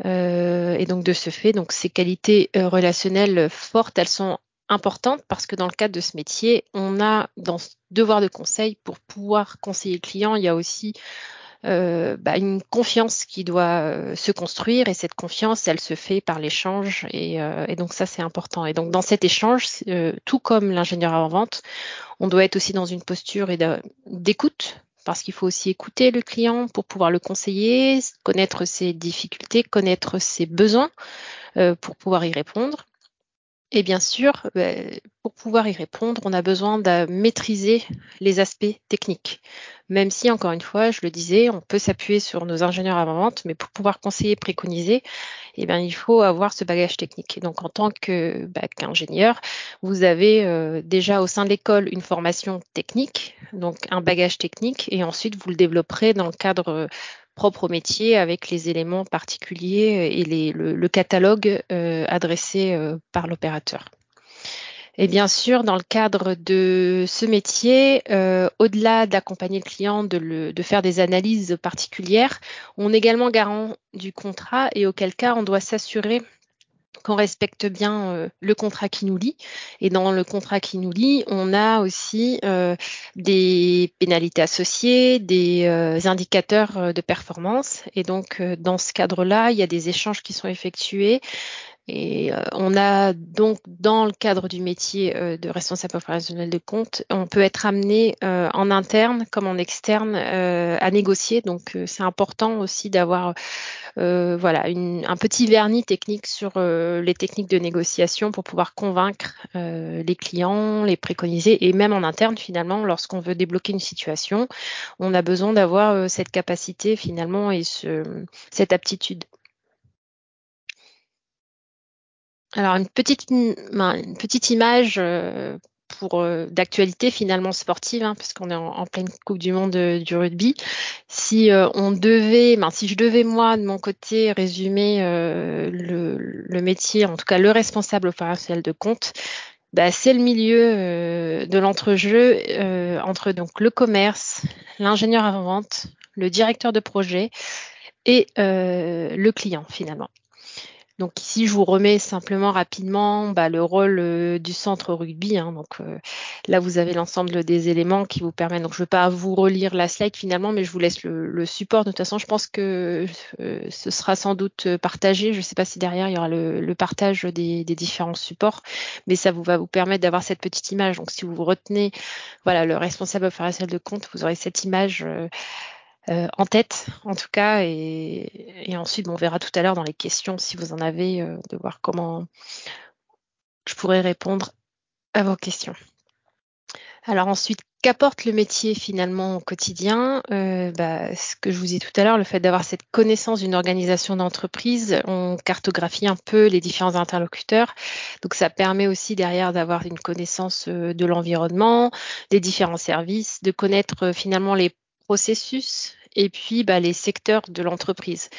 Euh, et donc de ce fait, donc ces qualités euh, relationnelles fortes, elles sont importantes parce que dans le cadre de ce métier, on a dans ce devoir de conseil pour pouvoir conseiller le client, il y a aussi euh, bah, une confiance qui doit se construire et cette confiance, elle se fait par l'échange et, et, donc ça c'est important. Et donc dans cet échange, tout comme l'ingénieur avant-vente, on doit être aussi dans une posture d'écoute parce qu'il faut aussi écouter le client pour pouvoir le conseiller, connaître ses difficultés, connaître ses besoins euh, pour pouvoir y répondre. Et bien sûr, euh, pour pouvoir y répondre, on a besoin de maîtriser les aspects techniques. Même si, encore une fois, je le disais, on peut s'appuyer sur nos ingénieurs avant-vente, mais pour pouvoir conseiller, préconiser, eh bien, il faut avoir ce bagage technique. Donc, en tant que bah, qu'ingénieur, vous avez euh, déjà au sein de l'école une formation technique, donc un bagage technique, et ensuite vous le développerez dans le cadre propre au métier avec les éléments particuliers et les, le, catalogue euh, adressé euh, par l'opérateur. Et bien sûr, dans le cadre de ce métier, euh, au-delà d'accompagner le client, de, le, de, faire des analyses particulières, on est également garant du contrat et auquel cas on doit s'assurer qu'on respecte bien euh, le contrat qui nous lie. Et dans le contrat qui nous lie, on a aussi euh, des pénalités associées, des euh, indicateurs de performance. Et donc, dans ce cadre-là, il y a des échanges qui sont effectués et euh, on a donc dans le cadre du métier euh, de responsable opérationnel de compte, on peut être amené euh, en interne comme en externe à négocier. Donc c'est important aussi d'avoir voilà une, un petit vernis technique sur les techniques de négociation pour pouvoir convaincre les clients, les préconiser et même en interne finalement lorsqu'on veut débloquer une situation, on a besoin d'avoir cette capacité finalement et ce, cette aptitude. Alors une petite, une petite image euh, pour euh, d'actualité finalement sportive, hein, puisqu'on est en, pleine Coupe du Monde euh, du rugby. Si on devait, ben, si je devais moi de mon côté résumer le, le, métier, en tout cas le responsable opérationnel de compte, bah, c'est le milieu de l'entrejeu entre donc le commerce, l'ingénieur avant-vente, le directeur de projet et le client finalement. Donc ici, je vous remets simplement rapidement bah, le rôle euh, du centre rugby. Hein. donc euh, là, vous avez l'ensemble des éléments qui vous permettent. Donc je ne vais pas vous relire la slide finalement, mais je vous laisse le, support. De toute façon, je pense que euh, ce sera sans doute partagé. Je ne sais pas si derrière il y aura le, partage des, des, différents supports, mais ça vous va vous permettre d'avoir cette petite image. Donc si vous retenez, voilà, le responsable opérationnel de compte, vous aurez cette image. Euh, en tête, en tout cas. Et, ensuite, on verra tout à l'heure dans les questions, si vous en avez, euh, de voir comment je pourrais répondre à vos questions. Alors ensuite, qu'apporte le métier finalement au quotidien? Euh, bah, Ce que je vous ai tout à l'heure, le fait d'avoir cette connaissance d'une organisation d'entreprise, on cartographie un peu les différents interlocuteurs. Donc ça permet aussi derrière d'avoir une connaissance de l'environnement, des différents services, de connaître finalement les processus et puis bah, les secteurs de l'entreprise.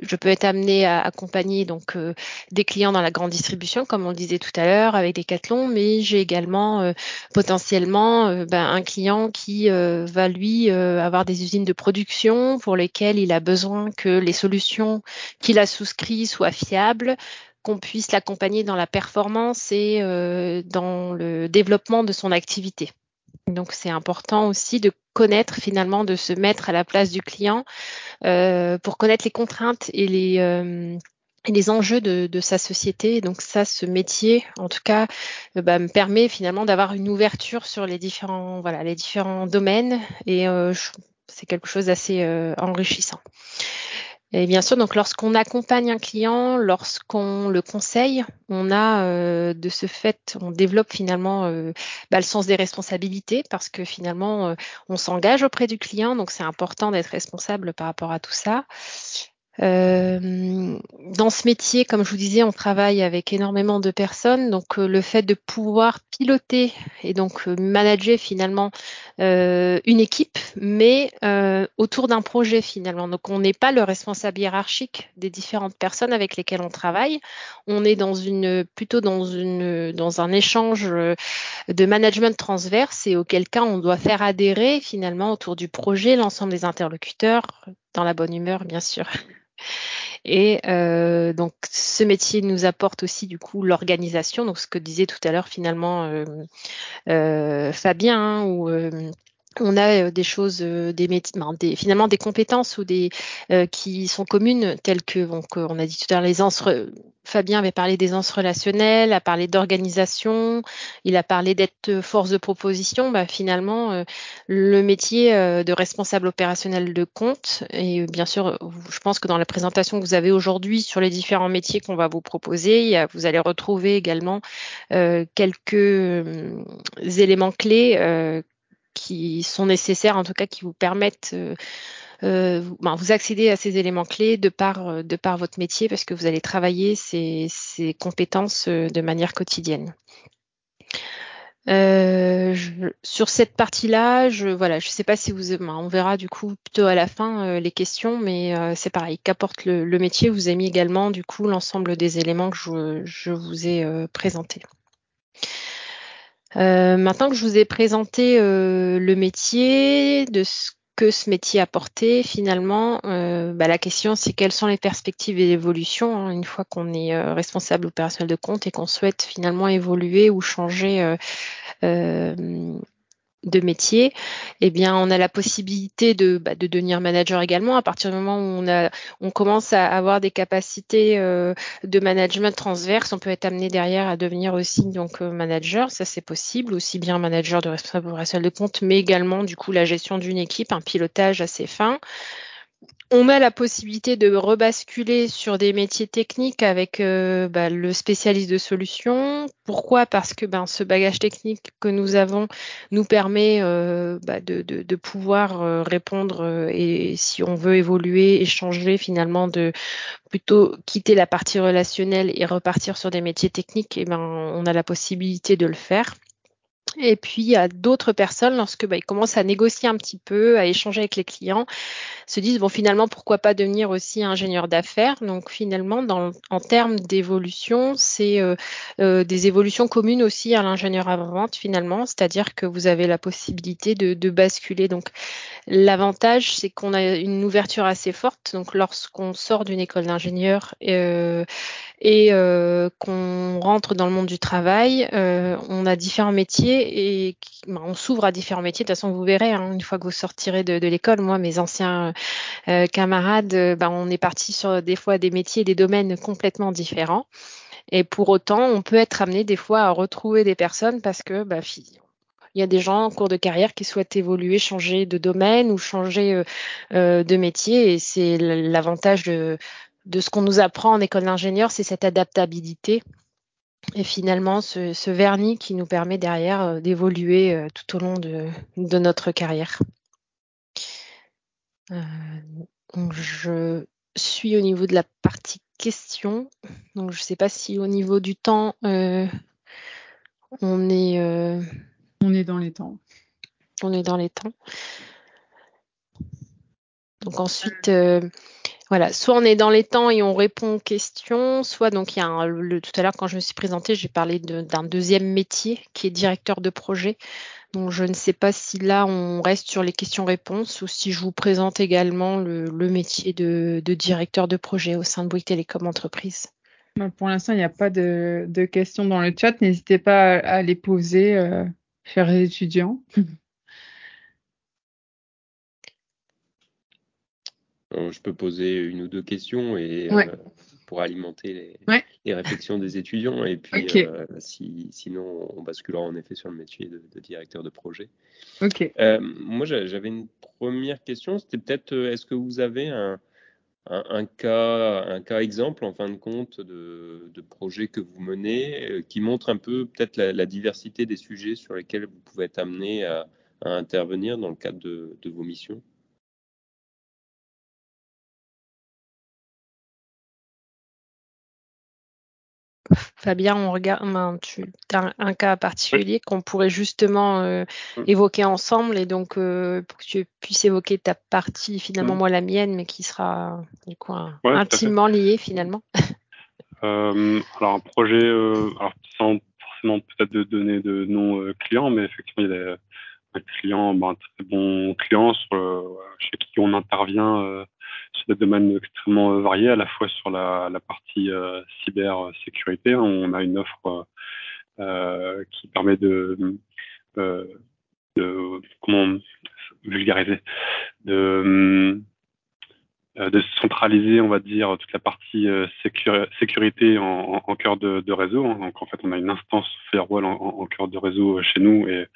Je peux être amené à accompagner donc euh, des clients dans la grande distribution, comme on le disait tout à l'heure, avec des Decathlon, mais j'ai également euh, potentiellement euh, bah, un client qui va lui avoir des usines de production pour lesquelles il a besoin que les solutions qu'il a souscrites soient fiables, qu'on puisse l'accompagner dans la performance et dans le développement de son activité. Donc c'est important aussi de connaître finalement, de se mettre à la place du client euh, pour connaître les contraintes et les, euh, les enjeux de, de, sa société. Donc ça, ce métier, en tout cas, euh, bah, me permet finalement d'avoir une ouverture sur les différents, voilà, les différents domaines et c'est quelque chose d'assez enrichissant. Et bien sûr, donc lorsqu'on accompagne un client, lorsqu'on le conseille, on a euh, de ce fait, on développe finalement euh, bah, le sens des responsabilités parce que finalement, euh, on s'engage auprès du client, donc c'est important d'être responsable par rapport à tout ça. Euh, dans ce métier, comme je vous disais, on travaille avec énormément de personnes, donc euh, le fait de pouvoir piloter et donc euh, manager finalement une équipe, mais autour d'un projet finalement. Donc on n'est pas le responsable hiérarchique des différentes personnes avec lesquelles on travaille. On est dans une plutôt dans une dans un échange de management transverse et auquel cas on doit faire adhérer finalement autour du projet l'ensemble des interlocuteurs dans la bonne humeur bien sûr. Et euh, donc, ce métier nous apporte aussi du coup l'organisation. Donc, ce que disait tout à l'heure finalement euh, euh, Fabien, hein, ou on a des choses, des, ben, des, finalement des compétences ou des qui sont communes, telles que donc on a dit tout à l'heure les. Fabien avait parlé des anses relationnelles, a parlé d'organisation, il a parlé d'être force de proposition. Bah, finalement, le métier de responsable opérationnel de compte et bien sûr, je pense que dans la présentation que vous avez aujourd'hui sur les différents métiers qu'on va vous proposer, vous allez retrouver également quelques éléments clés qui sont nécessaires, en tout cas qui vous permettent euh, euh, ben, vous accéder à ces éléments clés de par, euh, de par votre métier parce que vous allez travailler ces, ces compétences de manière quotidienne. Sur cette partie-là, je voilà, je sais pas si vous, ben, on verra du coup plutôt à la fin les questions, mais c'est pareil. Qu'apporte le, le, métier Vous avez mis également du coup l'ensemble des éléments que je, je vous ai présentés. Euh, maintenant que je vous ai présenté euh, le métier, de ce que ce métier apportait, finalement, euh, bah, la question c'est quelles sont les perspectives et l'évolution hein, une fois qu'on est responsable opérationnel de compte et qu'on souhaite finalement évoluer ou changer de métier, eh bien, on a la possibilité de, bah, de, devenir manager également. À partir du moment où on, a, on commence à avoir des capacités euh, de management transverse. On peut être amené derrière à devenir aussi donc euh, manager, ça c'est possible, aussi bien manager de responsable de compte, mais également du coup la gestion d'une équipe, un pilotage assez fin on a la possibilité de rebasculer sur des métiers techniques avec euh, bah, le spécialiste de solution. Pourquoi? Parce que ben, ce bagage technique que nous avons nous permet euh, bah, de, pouvoir euh, répondre et si on veut évoluer et changer finalement de plutôt quitter la partie relationnelle et repartir sur des métiers techniques, et ben, on a la possibilité de le faire. Et puis, a d'autres personnes, lorsque bah, ils commencent à négocier un petit peu, à échanger avec les clients, se disent, bon, finalement, pourquoi pas devenir aussi ingénieur d'affaires? Donc, finalement, dans, en termes d'évolution, c'est euh, euh, des évolutions communes aussi à l'ingénieur avant-vente, finalement, c'est-à-dire que vous avez la possibilité de, de basculer. Donc, l'avantage, c'est qu'on a une ouverture assez forte. Donc, lorsqu'on sort d'une école d'ingénieur, euh, et euh, qu'on rentre dans le monde du travail, euh, on a différents métiers et on s'ouvre à différents métiers. De toute façon, vous verrez, hein, une fois que vous sortirez de, de l'école, moi, mes anciens euh, camarades, ben, on est parti sur des fois des métiers, des domaines complètement différents. Et pour autant, on peut être amené des fois à retrouver des personnes parce que ben, il y a des gens en cours de carrière qui souhaitent évoluer, changer de domaine ou changer de métier. Et c'est l'avantage de, de ce qu'on nous apprend en école d'ingénieur, c'est cette adaptabilité. Et finalement, ce, vernis qui nous permet derrière euh, d'évoluer euh, tout au long de, notre carrière. Euh, je suis au niveau de la partie questions. Donc, je ne sais pas si au niveau du temps, on est. On est dans les temps. On est dans les temps. Donc ensuite, voilà, soit on est dans les temps et on répond aux questions, soit donc il y a le, tout à l'heure quand je me suis présentée, j'ai parlé d'un deuxième métier qui est directeur de projet. Donc je ne sais pas si là on reste sur les questions-réponses ou si je vous présente également le, métier de, directeur de projet au sein de Bouygues Télécom Entreprise. Bah, pour l'instant, il n'y a pas de, questions dans le chat. N'hésitez pas à, les poser, euh, chers étudiants. je peux poser une ou deux questions et euh, pour alimenter les, réflexions des étudiants. Et puis, euh, si, sinon, on basculera en effet sur le métier de, directeur de projet. Euh, moi, j'avais une première question. C'était peut-être, est-ce que vous avez un, un, cas, un cas exemple, en fin de compte, de, de projet que vous menez qui montre un peu peut-être la, diversité des sujets sur lesquels vous pouvez être amené à, à intervenir dans le cadre de, de vos missions? Fabien, on regarde, tu as un, cas particulier qu'on pourrait justement euh, mm. évoquer ensemble et donc euh, pour que tu puisses évoquer ta partie, finalement mm. moi la mienne, mais qui sera du coup intimement liée finalement. Euh, alors un projet, alors sans forcément peut-être de donner de nom client, mais effectivement il y a un client, ben, un très bon client chez qui on intervient sur des domaines extrêmement euh, variés, à la fois sur la, partie euh, cybersécurité. On a une offre euh, qui permet de, comment vulgariser, de, centraliser, on va dire, toute la partie sécurité en, cœur de, réseau. Donc, en fait, on a une instance firewall en, en cœur de réseau chez nous et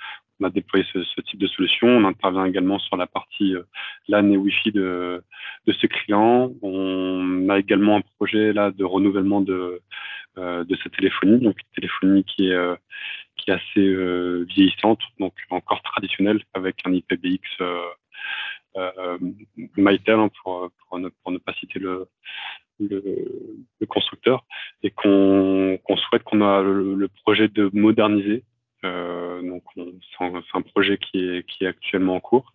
on a déployé ce, type de solution. On intervient également sur la partie euh, LAN et Wi-Fi de, de ces clients. On a également un projet là de renouvellement de, euh, cette téléphonie, donc une téléphonie qui est, euh, assez vieillissante, donc encore traditionnelle, avec un IPBX euh, MyTel, hein, pour, ne, pas citer le, constructeur, et qu'on souhaite qu'on a le, projet de moderniser donc c'est un, projet qui est, qui est actuellement en cours.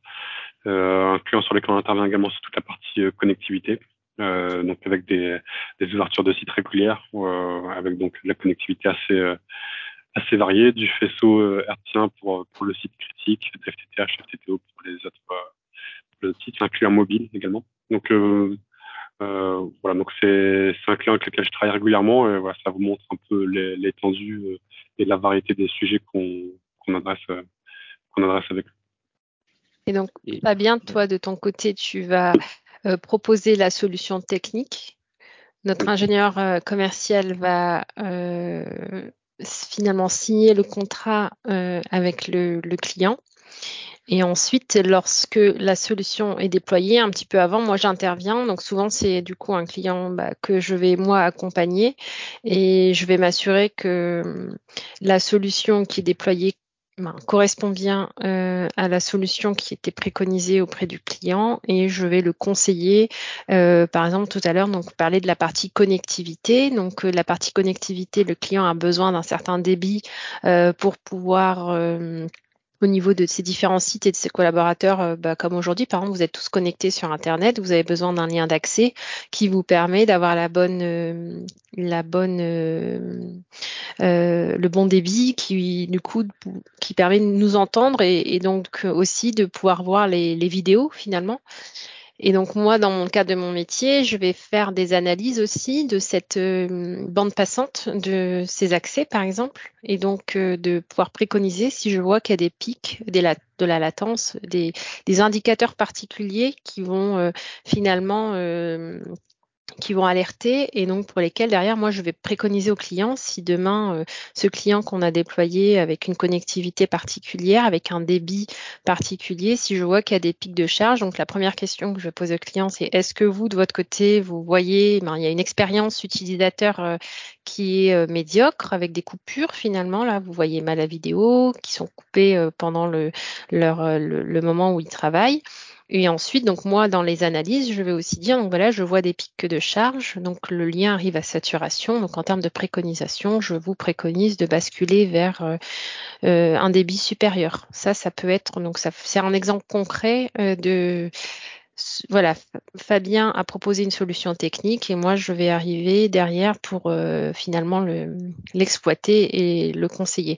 Euh, un client sur lequel on intervient également sur toute la partie euh, connectivité. Euh, donc avec des, des, ouvertures de sites régulières, euh, avec donc la connectivité assez assez variée, du faisceau euh, hertzien pour pour le site critique, FTTH, FTTO pour les autres pour le site, inclus un mobile également. Donc euh, voilà, donc c'est un client avec lequel je travaille régulièrement et voilà, ça vous montre un peu l'étendue euh, et la variété des sujets qu'on adresse, euh, qu'on adresse avec Et donc, Fabien, toi, de ton côté, tu vas proposer la solution technique. Notre ingénieur commercial va finalement signer le contrat avec le, le client. Et ensuite, lorsque la solution est déployée, un petit peu avant, moi j'interviens. Donc souvent, c'est du coup un client bah, que je vais moi accompagner et je vais m'assurer que hum, la solution qui est déployée ben, correspond bien euh, à la solution qui était préconisée auprès du client et je vais le conseiller. Euh, par exemple, tout à l'heure, donc parler de la partie connectivité. Donc euh, la partie connectivité, le client a besoin d'un certain débit euh, pour pouvoir euh, au niveau de ces différents sites et de ses collaborateurs, euh, bah, comme aujourd'hui, par exemple, vous êtes tous connectés sur Internet, vous avez besoin d'un lien d'accès qui vous permet d'avoir la bonne, euh, la bonne, euh, le bon débit, qui du coup, qui permet de nous entendre et, donc aussi de pouvoir voir les, vidéos finalement. Et donc moi, dans mon cas de mon métier, je vais faire des analyses aussi de cette euh, bande passante, de ces accès par exemple, et donc euh, de pouvoir préconiser si je vois qu'il y a des pics de la latence, des, indicateurs particuliers qui vont euh, finalement qui vont alerter et donc pour lesquels derrière moi je vais préconiser au client si demain euh, ce client qu'on a déployé avec une connectivité particulière avec un débit particulier si je vois qu'il y a des pics de charge donc la première question que je pose au client c'est est-ce que vous de votre côté vous voyez ben, il y a une expérience utilisateur euh, qui est euh, médiocre avec des coupures finalement là vous voyez mal la vidéo qui sont coupées pendant le moment où ils travaillent et ensuite, donc moi, dans les analyses, je vais aussi dire, donc voilà, je vois des pics de charge, donc le lien arrive à saturation. Donc en termes de préconisation, je vous préconise de basculer vers euh, euh, un débit supérieur. Ça, ça peut être, donc ça, c'est un exemple concret euh, de voilà, Fabien a proposé une solution technique et moi je vais arriver derrière pour finalement l'exploiter et le conseiller.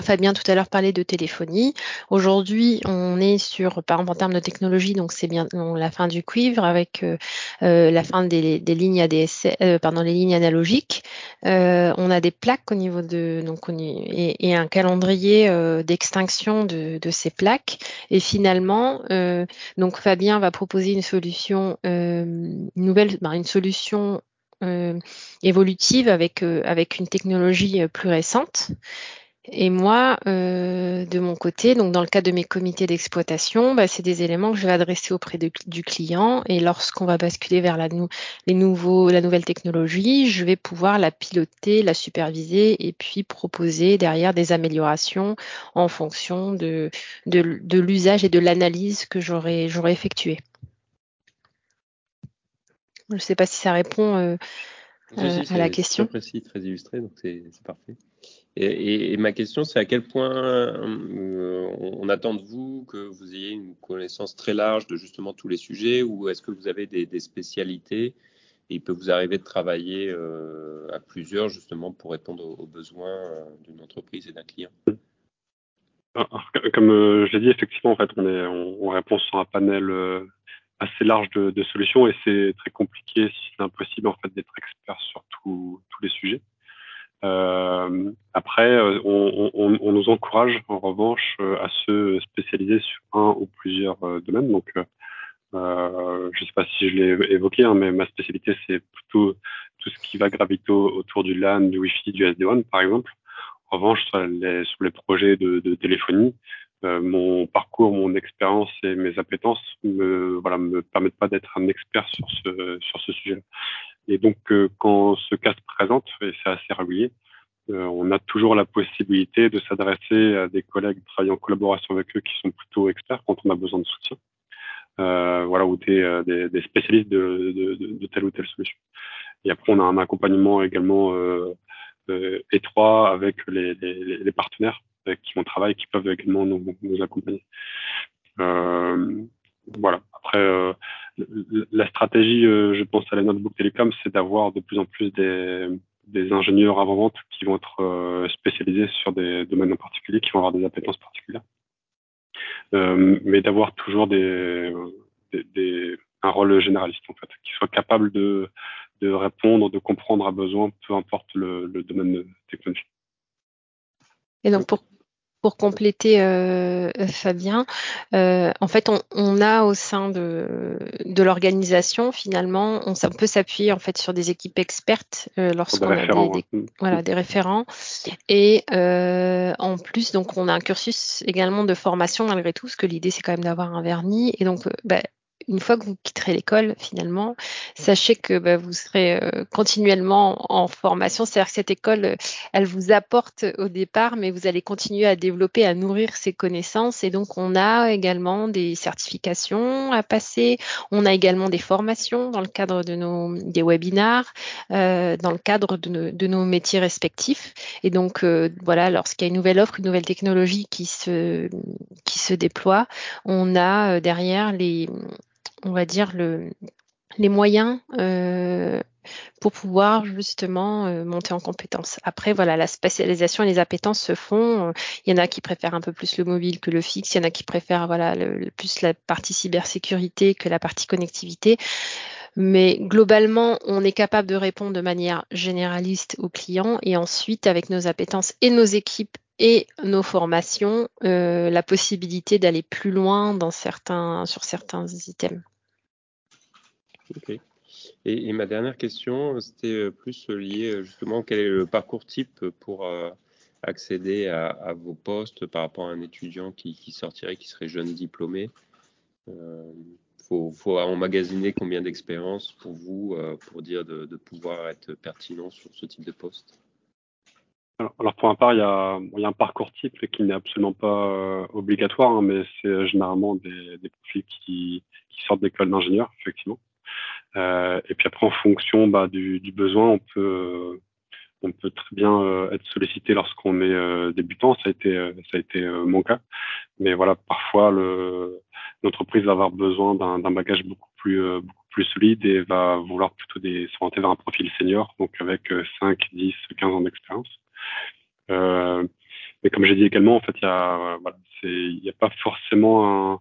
Fabien tout à l'heure parlait de téléphonie. Aujourd'hui, on est sur, par exemple en termes de technologie, donc c'est bien la fin du cuivre avec euh, euh, la fin des, lignes ADS, euh, pardon, les lignes analogiques. on a des plaques au niveau de, donc et, un calendrier d'extinction de, ces plaques. Et finalement, donc Fabien va proposer une solution, nouvelle, ben, une solution évolutive avec avec une technologie plus récente. Et moi, euh, de mon côté, donc dans le cadre de mes comités d'exploitation, bah, c'est des éléments que je vais adresser auprès du client. Et lorsqu'on va basculer vers la, les nouveaux, la nouvelle technologie, je vais pouvoir la piloter, la superviser et puis proposer derrière des améliorations en fonction de, de, de l'usage et de l'analyse que j'aurais j'aurais effectué. Je ne sais pas si ça répond euh, euh, à la question. Très précis, très illustré, donc c'est parfait. Et, ma question, c'est à quel point euh, on attend de vous que vous ayez une connaissance très large de justement tous les sujets ou est-ce que vous avez des, spécialités et il peut vous arriver de travailler euh, à plusieurs justement pour répondre aux, besoins euh, d'une entreprise et d'un client? Comme je l'ai dit, effectivement, en fait, on, est, on, répond sur un panel assez large de, solutions et c'est très compliqué, si c'est impossible, en fait, d'être expert sur tous les sujets. Euh, après, euh, on, on, on, nous encourage en revanche euh, à se spécialiser sur un ou plusieurs domaines. Donc, euh, je ne sais pas si je l'ai évoqué, hein, mais ma spécialité, c'est plutôt tout ce qui va graviter autour du LAN, du Wi-Fi, du SD-WAN, par exemple. En revanche, sur les, sur les projets de, de téléphonie, euh, mon parcours, mon expérience et mes appétences me, voilà, me permettent pas d'être un expert sur ce, sur ce sujet. Et donc, euh, quand ce cas se présente, et c'est assez régulier, euh, on a toujours la possibilité de s'adresser à des collègues travaillant en collaboration avec eux qui sont plutôt experts quand on a besoin de soutien. Euh, voilà, ou des, euh, des, des spécialistes de, de, de, telle ou telle solution. Et après, on a un accompagnement également euh, étroit avec les, les, les, partenaires avec qui on travaille, qui peuvent également nous, nous accompagner. voilà. Après, la stratégie, je pense à la Notebook Telecom, c'est d'avoir de plus en plus des, ingénieurs avant-vente qui vont être euh, spécialisés sur des domaines en particulier, qui vont avoir des appétences particulières. Euh, mais d'avoir toujours des, un rôle généraliste, en fait, qui soit capable de, de répondre, de comprendre à besoin, peu importe le, le domaine technologique. Et donc, pour pour compléter euh, Fabien, euh, en fait, on, a au sein de, de l'organisation, finalement, on, peut s'appuyer en fait sur des équipes expertes euh, lorsqu'on a des, voilà, des référents. Et en plus, donc, on a un cursus également de formation malgré tout, parce que l'idée, c'est quand même d'avoir un vernis. Et donc, bah, une fois que vous quitterez l'école, finalement, sachez que bah, vous serez euh, continuellement en formation. C'est-à-dire que cette école, euh, elle vous apporte au départ, mais vous allez continuer à développer, à nourrir ces connaissances. Et donc, on a également des certifications à passer. On a également des formations dans le cadre de nos des webinars, euh, dans le cadre de nos, métiers respectifs. Et donc, voilà, lorsqu'il y a une nouvelle offre, une nouvelle technologie qui se qui se déploie, on a derrière les on va dire, le, les moyens euh, pour pouvoir justement euh, monter en compétences. Après, voilà, la spécialisation et les appétences se font. Il y en a qui préfèrent un peu plus le mobile que le fixe. Il y en a qui préfèrent voilà le, plus la partie cybersécurité que la partie connectivité. Mais globalement, on est capable de répondre de manière généraliste aux clients et ensuite, avec nos appétences et nos équipes et nos formations, euh, la possibilité d'aller plus loin dans certains, sur certains items. Et, ma dernière question, c'était euh, plus lié euh, justement quel est le parcours type pour euh, accéder à, vos postes par rapport à un étudiant qui, sortirait, qui serait jeune diplômé? Il faut, emmagasiner combien d'expérience pour vous pour dire de, pouvoir être pertinent sur ce type de poste? Alors, pour ma part, il y, a, un parcours type qui n'est absolument pas obligatoire, hein, mais c'est généralement des, profils qui, qui sortent d'école d'ingénieur, effectivement. Euh, et puis après, en fonction bah, du, du, besoin, on peut, on peut très bien euh, être sollicité lorsqu'on est euh, débutant. Ça a été, ça a été mon cas. Mais voilà, parfois, l'entreprise va avoir besoin d'un bagage beaucoup plus, beaucoup plus solide et va vouloir plutôt des, s'orienter vers un profil senior, donc avec 5, 10, 15 ans d'expérience. Euh, mais comme j'ai dit également, en fait, il y a, voilà, il n'y a pas forcément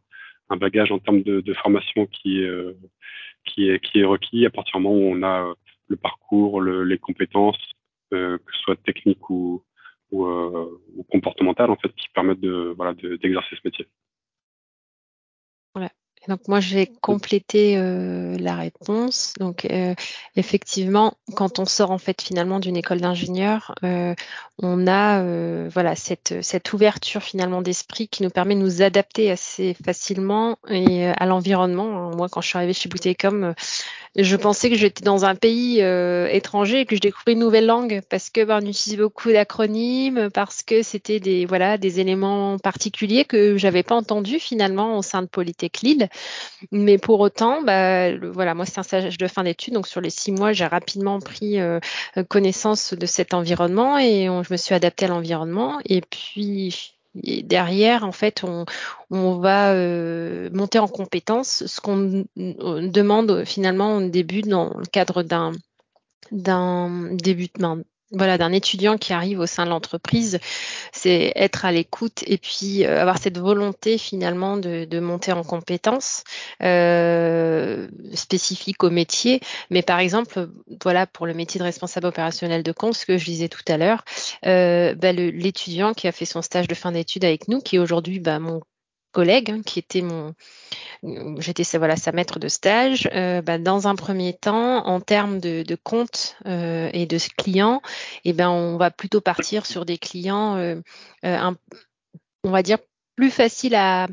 un, bagage en termes de, formation qui, euh, qui est, qui est requis à partir du moment où on a euh, le parcours, les compétences, euh, que ce soit techniques ou, comportementales, en fait, qui permettent d'exercer ce métier. Donc moi j'ai complété euh, la réponse. Donc euh, effectivement, quand on sort en fait finalement d'une école d'ingénieur, euh, on a voilà cette, cette ouverture finalement d'esprit qui nous permet de nous adapter assez facilement et à l'environnement. Moi quand je suis arrivée chez Boutécom, je pensais que j'étais dans un pays étranger et que je découvrais une nouvelle langue parce que ben, on utilise beaucoup d'acronymes, parce que c'était des voilà des éléments particuliers que j'avais pas entendus finalement au sein de Polytech Lille. Mais pour autant, bah, voilà, moi c'est un stage de fin d'études, donc sur les six mois, j'ai rapidement pris euh, connaissance de cet environnement et je me suis adaptée à l'environnement. Et puis derrière, en fait, on, va euh, monter en compétence, ce qu'on demande finalement au début dans le cadre d'un d'un débutement voilà d'un étudiant qui arrive au sein de l'entreprise, c'est être à l'écoute et puis euh, avoir cette volonté finalement de, monter en compétences euh, spécifiques au métier. Mais par exemple, voilà pour le métier de responsable opérationnel de compte, ce que je disais tout à l'heure, euh, bah, l'étudiant qui a fait son stage de fin d'études avec nous, qui aujourd'hui bah, mon collègue, hein, qui était mon j'étais voilà sa maître de stage. Euh, bah, dans un premier temps, en termes de, de compte euh, et de clients, et eh ben on va plutôt partir sur des clients, euh, on va dire plus faciles à,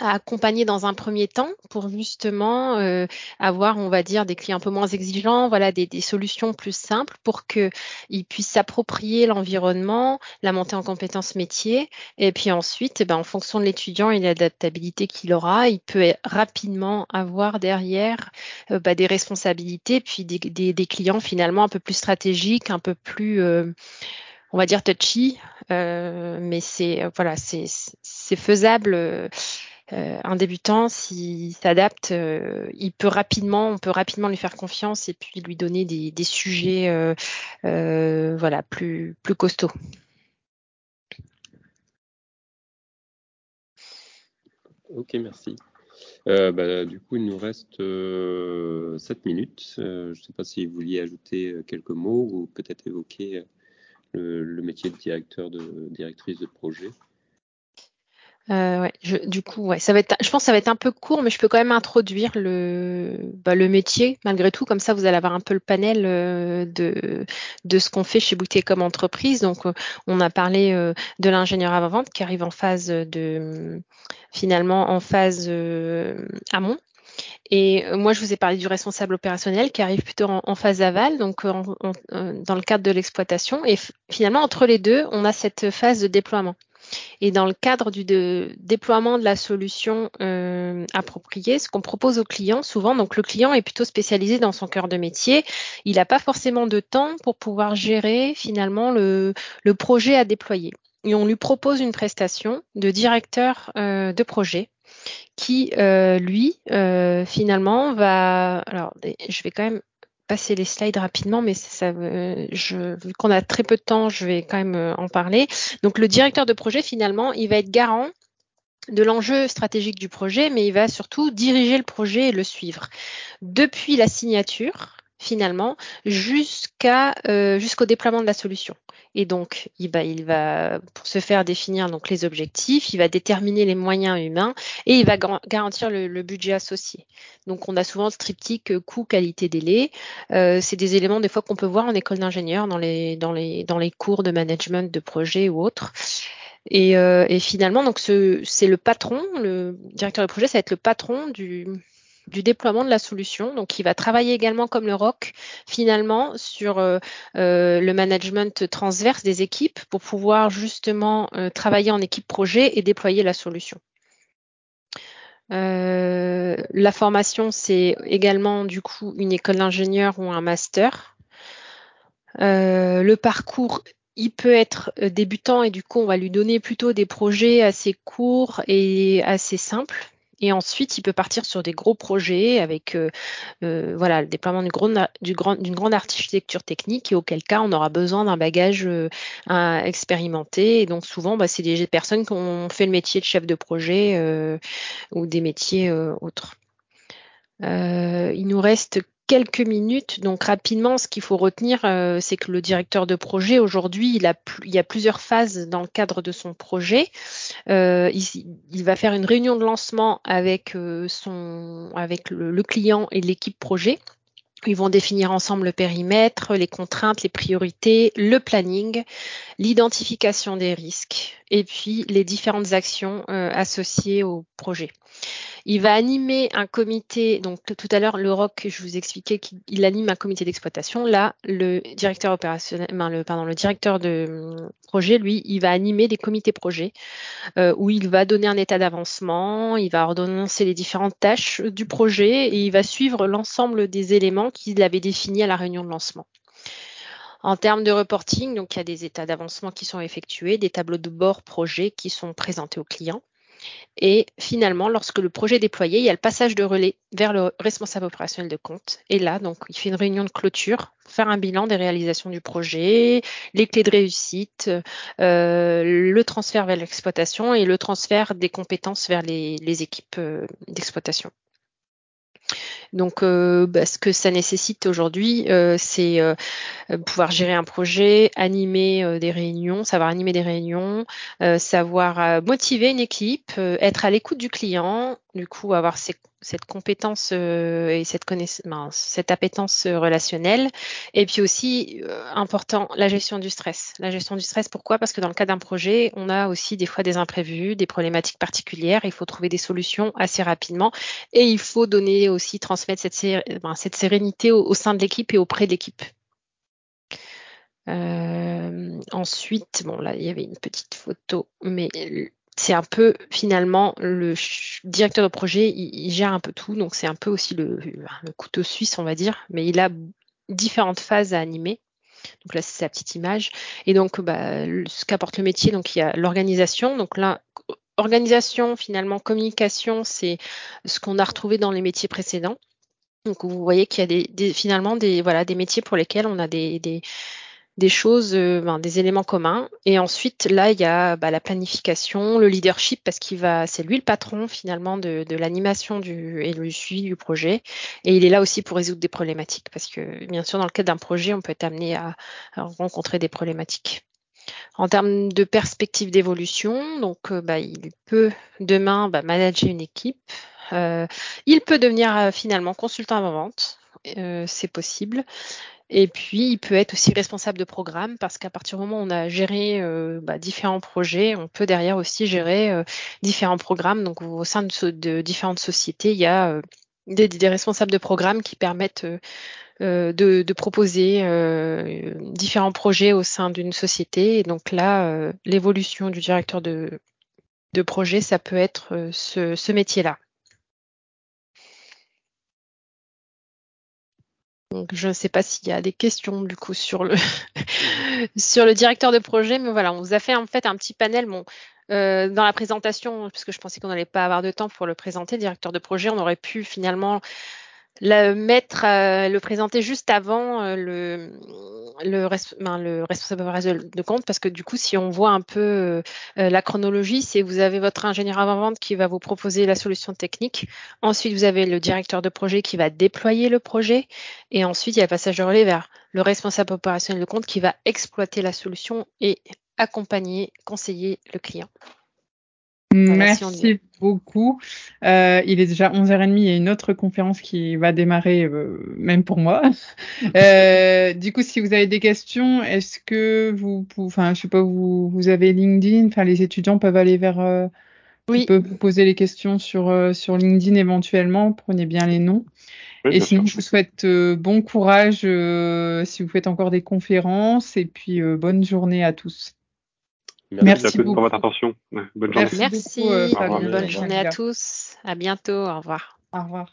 à accompagner dans un premier temps pour justement euh, avoir, on va dire, des clients un peu moins exigeants, voilà, des, des solutions plus simples pour qu'ils puissent s'approprier l'environnement, la montée en compétences métier. Et puis ensuite, eh ben, en fonction de l'étudiant et de l'adaptabilité qu'il aura, il peut rapidement avoir derrière euh, bah, des responsabilités, puis des, des, des, clients finalement un peu plus stratégiques, un peu plus... Euh, on va dire touchy, mais c'est voilà, c'est faisable euh, un débutant, s'il s'adapte, euh, il peut rapidement, on peut rapidement lui faire confiance et puis lui donner des, sujets, euh, voilà, plus plus costauds. Ok, merci. Bah, du coup, il nous reste 7 minutes. je ne sais pas si vous vouliez ajouter quelques mots ou peut-être évoquer le, le, métier de directeur, de directrice de projet. Euh, je, du coup, ouais, ça va être, je pense que ça va être un peu court, mais je peux quand même introduire le, bah, métier malgré tout. Comme ça, vous allez avoir un peu le panel euh, de, ce qu'on fait chez Bouteille comme entreprise. Donc, euh, on a parlé euh, de l'ingénieur avant-vente qui arrive en phase de, finalement, en phase amont. Et moi, je vous ai parlé du responsable opérationnel qui arrive plutôt en, phase aval, donc dans le cadre de l'exploitation. Et finalement, entre les deux, on a cette phase de déploiement. Et dans le cadre du déploiement de la solution euh, appropriée, ce qu'on propose aux clients souvent, donc le client est plutôt spécialisé dans son cœur de métier, il n'a pas forcément de temps pour pouvoir gérer finalement le, projet à déployer. Et on lui propose une prestation de directeur euh, de projet qui, euh, lui, finalement, va... Alors, je vais quand même passer les slides rapidement, mais vu qu'on a très peu de temps, je vais quand même en parler. Donc, le directeur de projet, finalement, il va être garant de l'enjeu stratégique du projet, mais il va surtout diriger le projet et le suivre. Depuis la signature, finalement, jusqu'à euh, jusqu'au déploiement de la solution. Et donc, il va, pour se faire définir donc les objectifs, il va déterminer les moyens humains et il va garantir le, budget associé. Donc, on a souvent ce triptyque coût, qualité, délai. Euh, c'est des éléments des fois qu'on peut voir en école d'ingénieur dans les, dans les, dans les cours de management de projet ou autres. Et, euh, et finalement, donc c'est le patron, le directeur de projet, ça va être le patron du, du déploiement de la solution. Donc, il va travailler également comme le ROC, finalement, sur euh, euh, le management transverse des équipes pour pouvoir justement travailler en équipe projet et déployer la solution. la formation, c'est également du coup une école d'ingénieur ou un master. le parcours il peut être euh, débutant et du coup, on va lui donner plutôt des projets assez courts et assez simples. Et ensuite, il peut partir sur des gros projets avec euh, euh, voilà, le déploiement d'une grande, architecture technique et auquel cas on aura besoin d'un bagage expérimenté. Et donc souvent, bah, c'est des personnes qui ont fait le métier de chef de projet ou des métiers autres. il nous reste quelques minutes. Donc rapidement, ce qu'il faut retenir, euh, c'est que le directeur de projet, aujourd'hui, il, a y a plusieurs phases dans le cadre de son projet. Euh, il, va faire une réunion de lancement avec, euh, le, client et l'équipe projet. Ils vont définir ensemble le périmètre, les contraintes, les priorités, le planning, l'identification des risques et puis les différentes actions associées au projet. Il va animer un comité, donc tout à l'heure, le ROC, je vous expliquais qu'il anime un comité d'exploitation. Là, le directeur opérationnel, le, pardon, le directeur de hum, projet, lui, il va animer des comités projets euh, où il va donner un état d'avancement, il va ordonnancer les différentes tâches du projet et il va suivre l'ensemble des éléments qu'il avait définis à la réunion de lancement. En termes de reporting, donc il y a des états d'avancement qui sont effectués, des tableaux de bord projet qui sont présentés aux clients. Et finalement, lorsque le projet est déployé, il y a le passage de relais vers le responsable opérationnel de compte. Et là, donc, il fait une réunion de clôture faire un bilan des réalisations du projet, les clés de réussite, euh, le transfert vers l'exploitation et le transfert des compétences vers les, équipes euh, d'exploitation. Donc, euh, bah, ce que ça nécessite aujourd'hui, euh, c'est euh, pouvoir gérer un projet, animer des réunions, savoir animer des réunions, savoir motiver une équipe, être à l'écoute du client, du coup avoir ces cette compétence euh, et cette connaissance, ben, cette appétence euh, relationnelle. Et puis aussi, euh, important, la gestion du stress. La gestion du stress, pourquoi? Parce que dans le cas d'un projet, on a aussi des fois des imprévus, des problématiques particulières. Il faut trouver des solutions assez rapidement et il faut donner aussi, transmettre cette, ben, cette sérénité au, sein de l'équipe et auprès de l'équipe. ensuite, bon là, il y avait une petite photo, mais c'est un peu finalement le directeur de projet, il, gère un peu tout, donc c'est un peu aussi le, couteau suisse, on va dire, mais il a différentes phases à animer. Donc là, c'est sa petite image. Et donc, bah, ce qu'apporte le métier, donc il y a l'organisation. Donc là, organisation, finalement, communication, c'est ce qu'on a retrouvé dans les métiers précédents. Donc vous voyez qu'il y a des, finalement des voilà des métiers pour lesquels on a des, des choses, euh, ben, des éléments communs. Et ensuite, là, il y a bah, la planification, le leadership, parce qu'il va, c'est lui le patron finalement de, l'animation et le suivi du projet. Et il est là aussi pour résoudre des problématiques, parce que bien sûr, dans le cadre d'un projet, on peut être amené à, rencontrer des problématiques. En termes de perspective d'évolution, donc euh, bah, il peut demain bah, manager une équipe. Euh, il peut devenir finalement consultant avant-vente. c'est possible. Et puis, il peut être aussi responsable de programme parce qu'à partir du moment où on a géré euh, bah, différents projets, on peut derrière aussi gérer euh, différents programmes. Donc, au sein de, différentes sociétés, il y a euh, des, responsables de programme qui permettent de, proposer différents projets au sein d'une société. Et donc là, l'évolution du directeur de, projet, ça peut être ce métier-là. Donc, je ne sais pas s'il y a des questions du coup sur le sur le directeur de projet, mais voilà, on vous a fait en fait un petit panel. Euh, dans la présentation, puisque je pensais qu'on n'allait pas avoir de temps pour le présenter, directeur de projet, on aurait pu finalement le mettre, euh, le présenter juste avant euh, le, le, ben, le responsable de compte parce que du coup, si on voit un peu euh, la chronologie, c'est vous avez votre ingénieur avant-vente qui va vous proposer la solution technique. Ensuite, vous avez le directeur de projet qui va déployer le projet. Et ensuite, il y a le passage de relais vers le responsable opérationnel de compte qui va exploiter la solution et accompagner, conseiller le client. Merci beaucoup. Euh, il est déjà 11h30 il y a une autre conférence qui va démarrer, euh, même pour moi. euh, du coup, si vous avez des questions, est-ce que vous, enfin, je sais pas, vous, vous avez LinkedIn, enfin, les étudiants peuvent aller vers, euh, oui. peuvent vous poser les questions sur euh, sur LinkedIn éventuellement. Prenez bien les noms. Oui, et sinon, sûr. je vous souhaite bon courage euh, si vous faites encore des conférences et puis euh, bonne journée à tous. Merci, Merci à tous beaucoup. pour votre attention. Bonne journée. Merci. Merci. beaucoup, euh, bonne journée à tous. À bientôt. Au revoir. Au revoir.